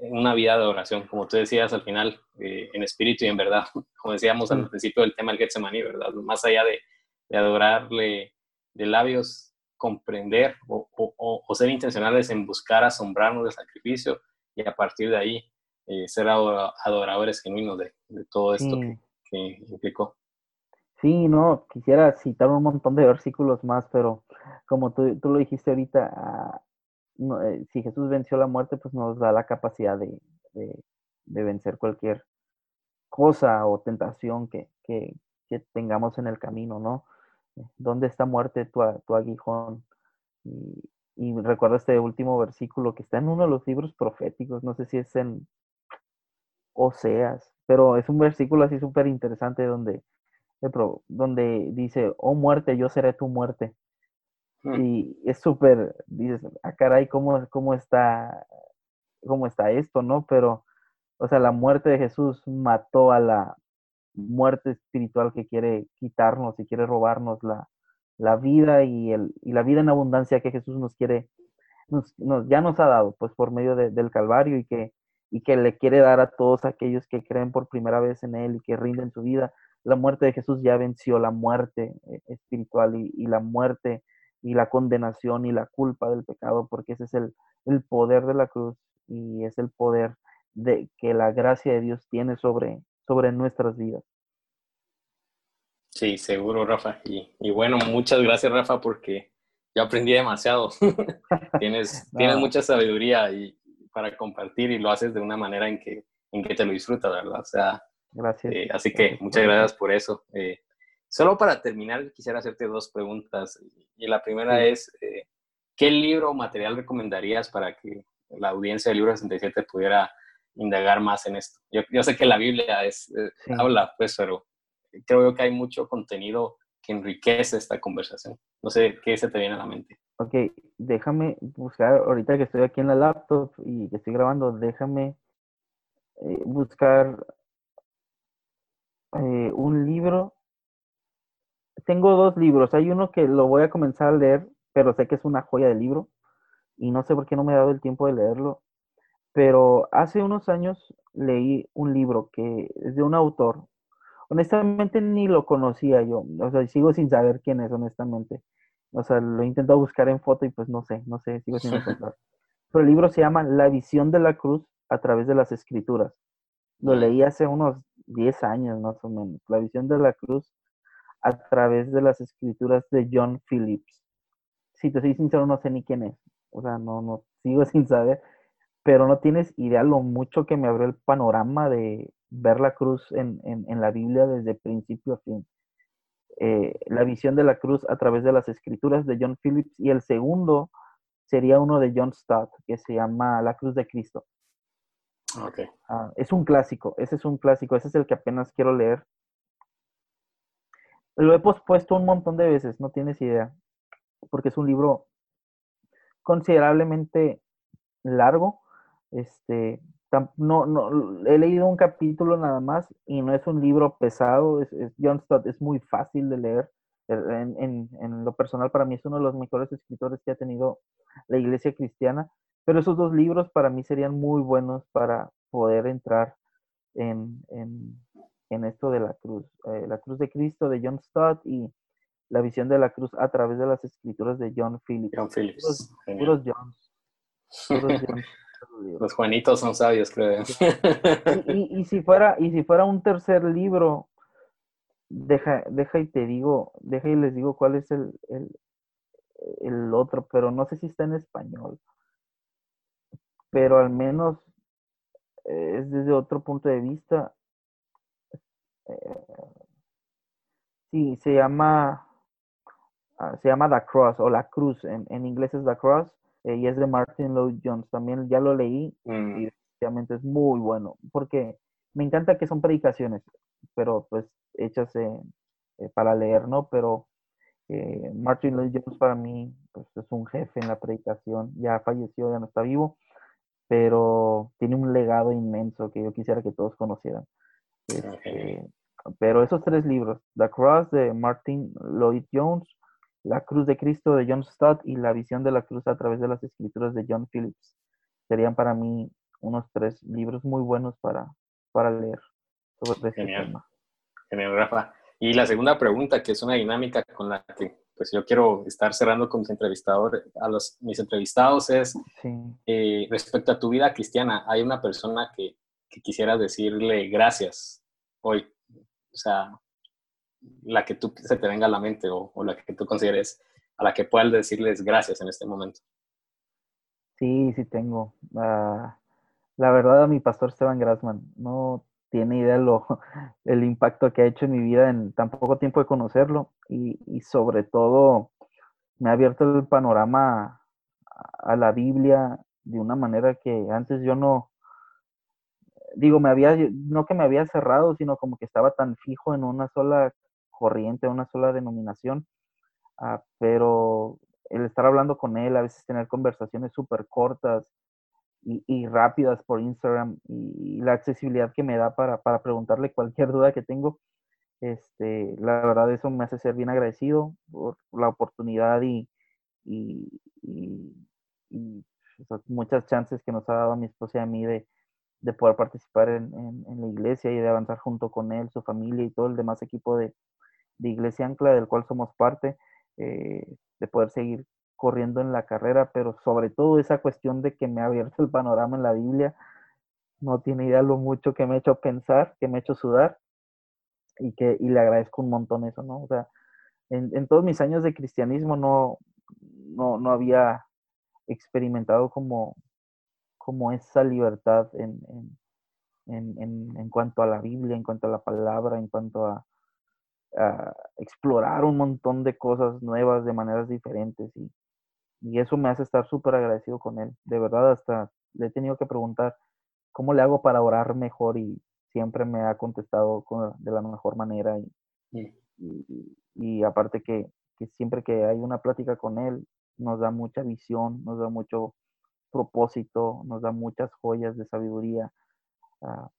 una vida de oración, como tú decías al final, eh, en espíritu y en verdad, como decíamos al principio del tema del Getsemaní, ¿verdad? Más allá de, de adorarle de labios, comprender o, o, o, ser intencionales en buscar asombrarnos del sacrificio, y a partir de ahí eh, ser adoradores genuinos de, todo esto que, implicó. Sí, no, quisiera citar un montón de versículos más, pero como tú, tú lo dijiste ahorita, ah, eh, si Jesús venció la muerte, pues nos da la capacidad de, de, vencer cualquier cosa o tentación que, que, que, tengamos en el camino, ¿no? ¿Dónde está muerte tu, tu aguijón? Y, y recuerdo este último versículo que está en uno de los libros proféticos, no sé si es en Oseas, pero es un versículo así súper interesante donde, donde dice, oh muerte, yo seré tu muerte. Mm. Y es súper, dices, ah, caray, ¿cómo, cómo, está, ¿cómo está esto, no? Pero O sea, la muerte de Jesús mató a la muerte espiritual que quiere quitarnos y quiere robarnos la, la vida y, el, y la vida en abundancia que Jesús nos quiere, nos, ya nos ha dado, pues por medio del Calvario y que, y que le quiere dar a todos aquellos que creen por primera vez en Él y que rinden su vida. La muerte de Jesús ya venció la muerte eh, espiritual y, y la muerte y la condenación y la culpa del pecado, porque ese es el, el poder de la cruz y es el poder de que la gracia de Dios tiene sobre, sobre nuestras vidas. Sí, seguro, Rafa. Y, y bueno, muchas gracias, Rafa, porque yo aprendí demasiado. tienes, tienes mucha sabiduría y, para compartir y lo haces de una manera en que, en que te lo disfrutas, ¿verdad? O sea, gracias. Eh, así que muchas gracias por eso. Eh, solo para terminar, quisiera hacerte dos preguntas. Y la primera es, eh, ¿qué libro o material recomendarías para que la audiencia del libro 67 pudiera indagar más en esto. Yo, yo sé que la Biblia es, eh, habla, pues, pero creo que hay mucho contenido que enriquece esta conversación. No sé qué se te viene a la mente. Ok, déjame buscar, ahorita que estoy aquí en la laptop y que estoy grabando, déjame eh, buscar eh, un libro. Tengo dos libros. Hay uno que lo voy a comenzar a leer, pero sé que es una joya de libro y no sé por qué no me he dado el tiempo de leerlo. Pero hace unos años leí un libro que es de un autor. Honestamente ni lo conocía yo, o sea, sigo sin saber quién es, honestamente. O sea, lo he intentado buscar en foto y pues no sé, no sé, sigo sin encontrar. Pero el libro se llama La visión de la cruz a través de las escrituras. Lo leí hace unos 10 años más o menos. La visión de la cruz a través de las escrituras de John Phillips. Si te soy sincero, no sé ni quién es. O sea, no, no, sigo sin saber, pero no tienes idea lo mucho que me abrió el panorama de ver la cruz en, la Biblia desde principio a fin. Eh, la visión de la cruz a través de las escrituras de John Phillips y el segundo sería uno de John Stott que se llama La Cruz de Cristo. Okay. Ah, es un clásico, ese es un clásico, ese es el que apenas quiero leer. Lo he pospuesto un montón de veces, no tienes idea, porque es un libro considerablemente largo. Este, no, no, he leído un capítulo nada más y no es un libro pesado. Es, John Stott es muy fácil de leer. En, en, lo personal, para mí es uno de los mejores escritores que ha tenido la iglesia cristiana. Pero esos dos libros para mí serían muy buenos para poder entrar en, en esto de la cruz. Eh, la cruz de Cristo de John Stott y la visión de la cruz a través de las escrituras de John Phillips. John Phillips. Puros, Los Juanitos son sabios, creo. Y, si fuera, y si fuera un tercer libro, deja, deja y te digo, deja y les digo cuál es el, el, el otro, pero no sé si está en español. Pero al menos eh, es desde otro punto de vista. Eh, sí, se llama Ah, se llama The Cross o La Cruz, en, en inglés es The Cross, eh, y es de Martin Lloyd Jones. También ya lo leí mm. y realmente es muy bueno, porque me encanta que son predicaciones, pero pues hechas eh, para leer, ¿no? Pero eh, Martin Lloyd Jones para mí pues, es un jefe en la predicación, ya falleció, ya no está vivo, pero tiene un legado inmenso que yo quisiera que todos conocieran. Este, pero esos tres libros, The Cross de Martin Lloyd Jones, la cruz de Cristo de John Stott y La visión de la cruz a través de las escrituras de John Phillips. Serían para mí unos tres libros muy buenos para, para leer sobre este Genial. tema. Genial, Rafa. Y la segunda pregunta, que es una dinámica con la que pues yo quiero estar cerrando con mis entrevistadores, a los, mis entrevistados, es eh, respecto a tu vida cristiana, hay una persona que, que quisieras decirle gracias hoy. O sea, la que tú se te venga a la mente o, la que tú consideres a la que puedas decirles gracias en este momento. Sí, sí tengo. Ah, la verdad, a mi pastor Esteban Grassman no tiene idea lo, el impacto que ha hecho en mi vida en tan poco tiempo de conocerlo y, y sobre todo me ha abierto el panorama a la Biblia de una manera que antes yo no, digo, me había, no que me había cerrado, sino como que estaba tan fijo en una sola corriente, una sola denominación, ah, pero el estar hablando con él, a veces tener conversaciones súper cortas y, rápidas por Instagram y, la accesibilidad que me da para, para, preguntarle cualquier duda que tengo. Este, la verdad eso me hace ser bien agradecido por la oportunidad y, y, muchas chances que nos ha dado a mi esposa y a mí de, de poder participar en, en, la iglesia y de avanzar junto con él, su familia y todo el demás equipo de, de Iglesia Ancla del cual somos parte, eh, de poder seguir corriendo en la carrera, pero sobre todo esa cuestión de que me ha abierto el panorama en la Biblia, no tiene idea lo mucho que me ha hecho pensar, que me ha hecho sudar y que y le agradezco un montón eso, ¿no? O sea, en, en todos mis años de cristianismo no, no, no había experimentado como, como esa libertad en, en, en, en, cuanto a la Biblia, en cuanto a la palabra, en cuanto a, a explorar un montón de cosas nuevas de maneras diferentes y, y eso me hace estar súper agradecido con él. De verdad, hasta le he tenido que preguntar cómo le hago para orar mejor y siempre me ha contestado de la mejor manera. Y, y, aparte que, que, siempre que hay una plática con él, nos da mucha visión, nos da mucho propósito, nos da muchas joyas de sabiduría. Ah,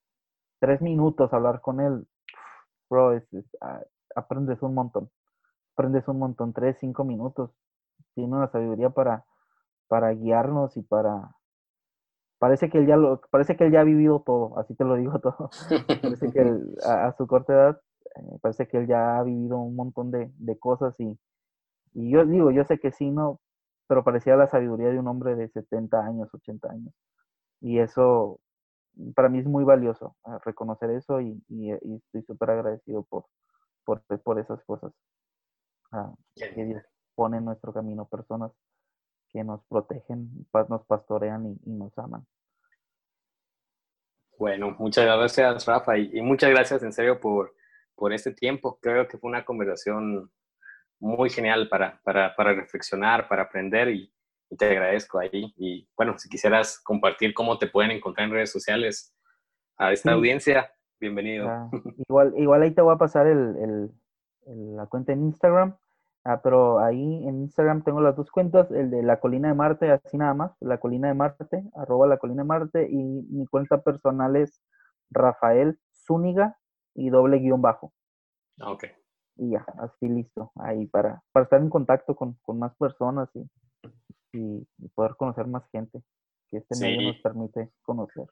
tres minutos hablar con él, bro, ah, aprendes un montón. Aprendes un montón, tres, cinco minutos tiene una sabiduría para, para guiarnos y para... Parece que él ya lo, parece que él ya ha vivido todo, así te lo digo todo. parece que a, su corta edad, eh, parece que él ya ha vivido un montón de, de cosas y, y yo digo, yo sé que sí, no, pero parecía la sabiduría de un hombre de 70 años, 80 años. Y eso para mí es muy valioso, eh, reconocer eso y, y, estoy súper agradecido por, por, por, esas cosas. Ah, pone en nuestro camino personas que nos protegen, nos pastorean y, nos aman. Bueno, muchas gracias Rafa y, muchas gracias en serio por, por este tiempo. Creo que fue una conversación muy genial para, para, para reflexionar, para aprender y, te agradezco ahí. Y bueno, si quisieras compartir cómo te pueden encontrar en redes sociales a esta audiencia, bienvenido. Ah, igual, igual ahí te voy a pasar el, el, la cuenta en Instagram Ah, pero ahí en Instagram tengo las dos cuentas, el de la colina de Marte, así nada más, la colina de Marte, arroba la colina de Marte, y mi cuenta personal es Rafael Zúñiga y doble guion bajo. Ah, ok. Y ya, así listo, ahí para, para estar en contacto con, más personas y, y, poder conocer más gente, que este medio nos permite conocer.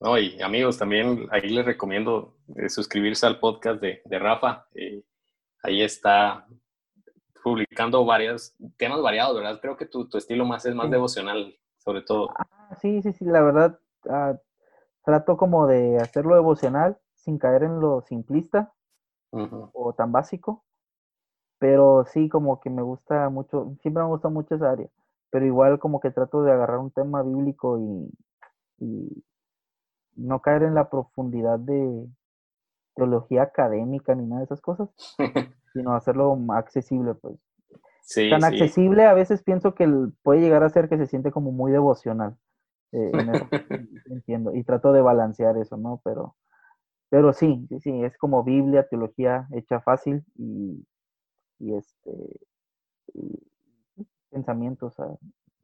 No, y amigos, también ahí les recomiendo eh, suscribirse al podcast de, de Rafa. Eh, ahí está publicando varios temas variados, ¿verdad? Creo que tu, tu estilo más es más devocional, sobre todo. Ah, sí, sí, sí, la verdad, ah, trato como de hacerlo devocional sin caer en lo simplista o tan básico, pero sí, como que me gusta mucho, siempre me gusta mucho esa área, pero igual como que trato de agarrar un tema bíblico y, y no caer en la profundidad de teología académica ni nada de esas cosas. sino hacerlo accesible, pues. Sí, Tan accesible a veces pienso que puede llegar a ser que se siente como muy devocional. Eh, entiendo. Y trato de balancear eso, ¿no? Pero, pero sí, sí, sí, es como Biblia, teología hecha fácil y, y este pensamientos ah,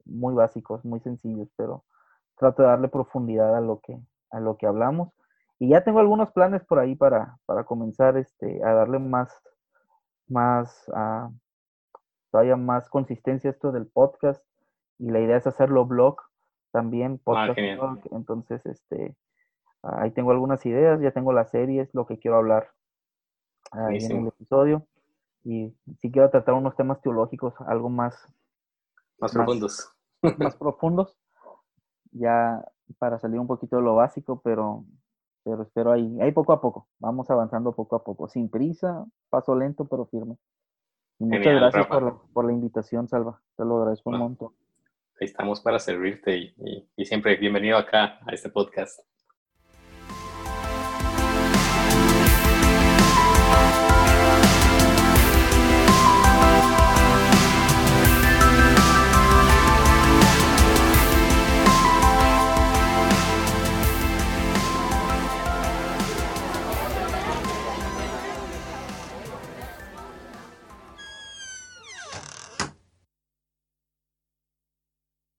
muy básicos, muy sencillos, pero trato de darle profundidad a lo que, a lo que hablamos. Y ya tengo algunos planes por ahí para, para comenzar este, a darle más, más, uh, todavía más consistencia esto del podcast. Y la idea es hacerlo blog también, ah, podcast entonces este, ahí tengo algunas ideas, ya tengo las series, lo que quiero hablar ahí en el episodio. Y si quiero tratar unos temas teológicos, algo más, más profundos. Más profundos, ya para salir un poquito de lo básico, pero pero espero ahí, ahí poco a poco, vamos avanzando poco a poco, sin prisa, paso lento pero firme. muchas gracias por la, por la, invitación, Salva, te lo agradezco un montón. Ahí estamos para servirte y, y siempre bienvenido acá a este podcast.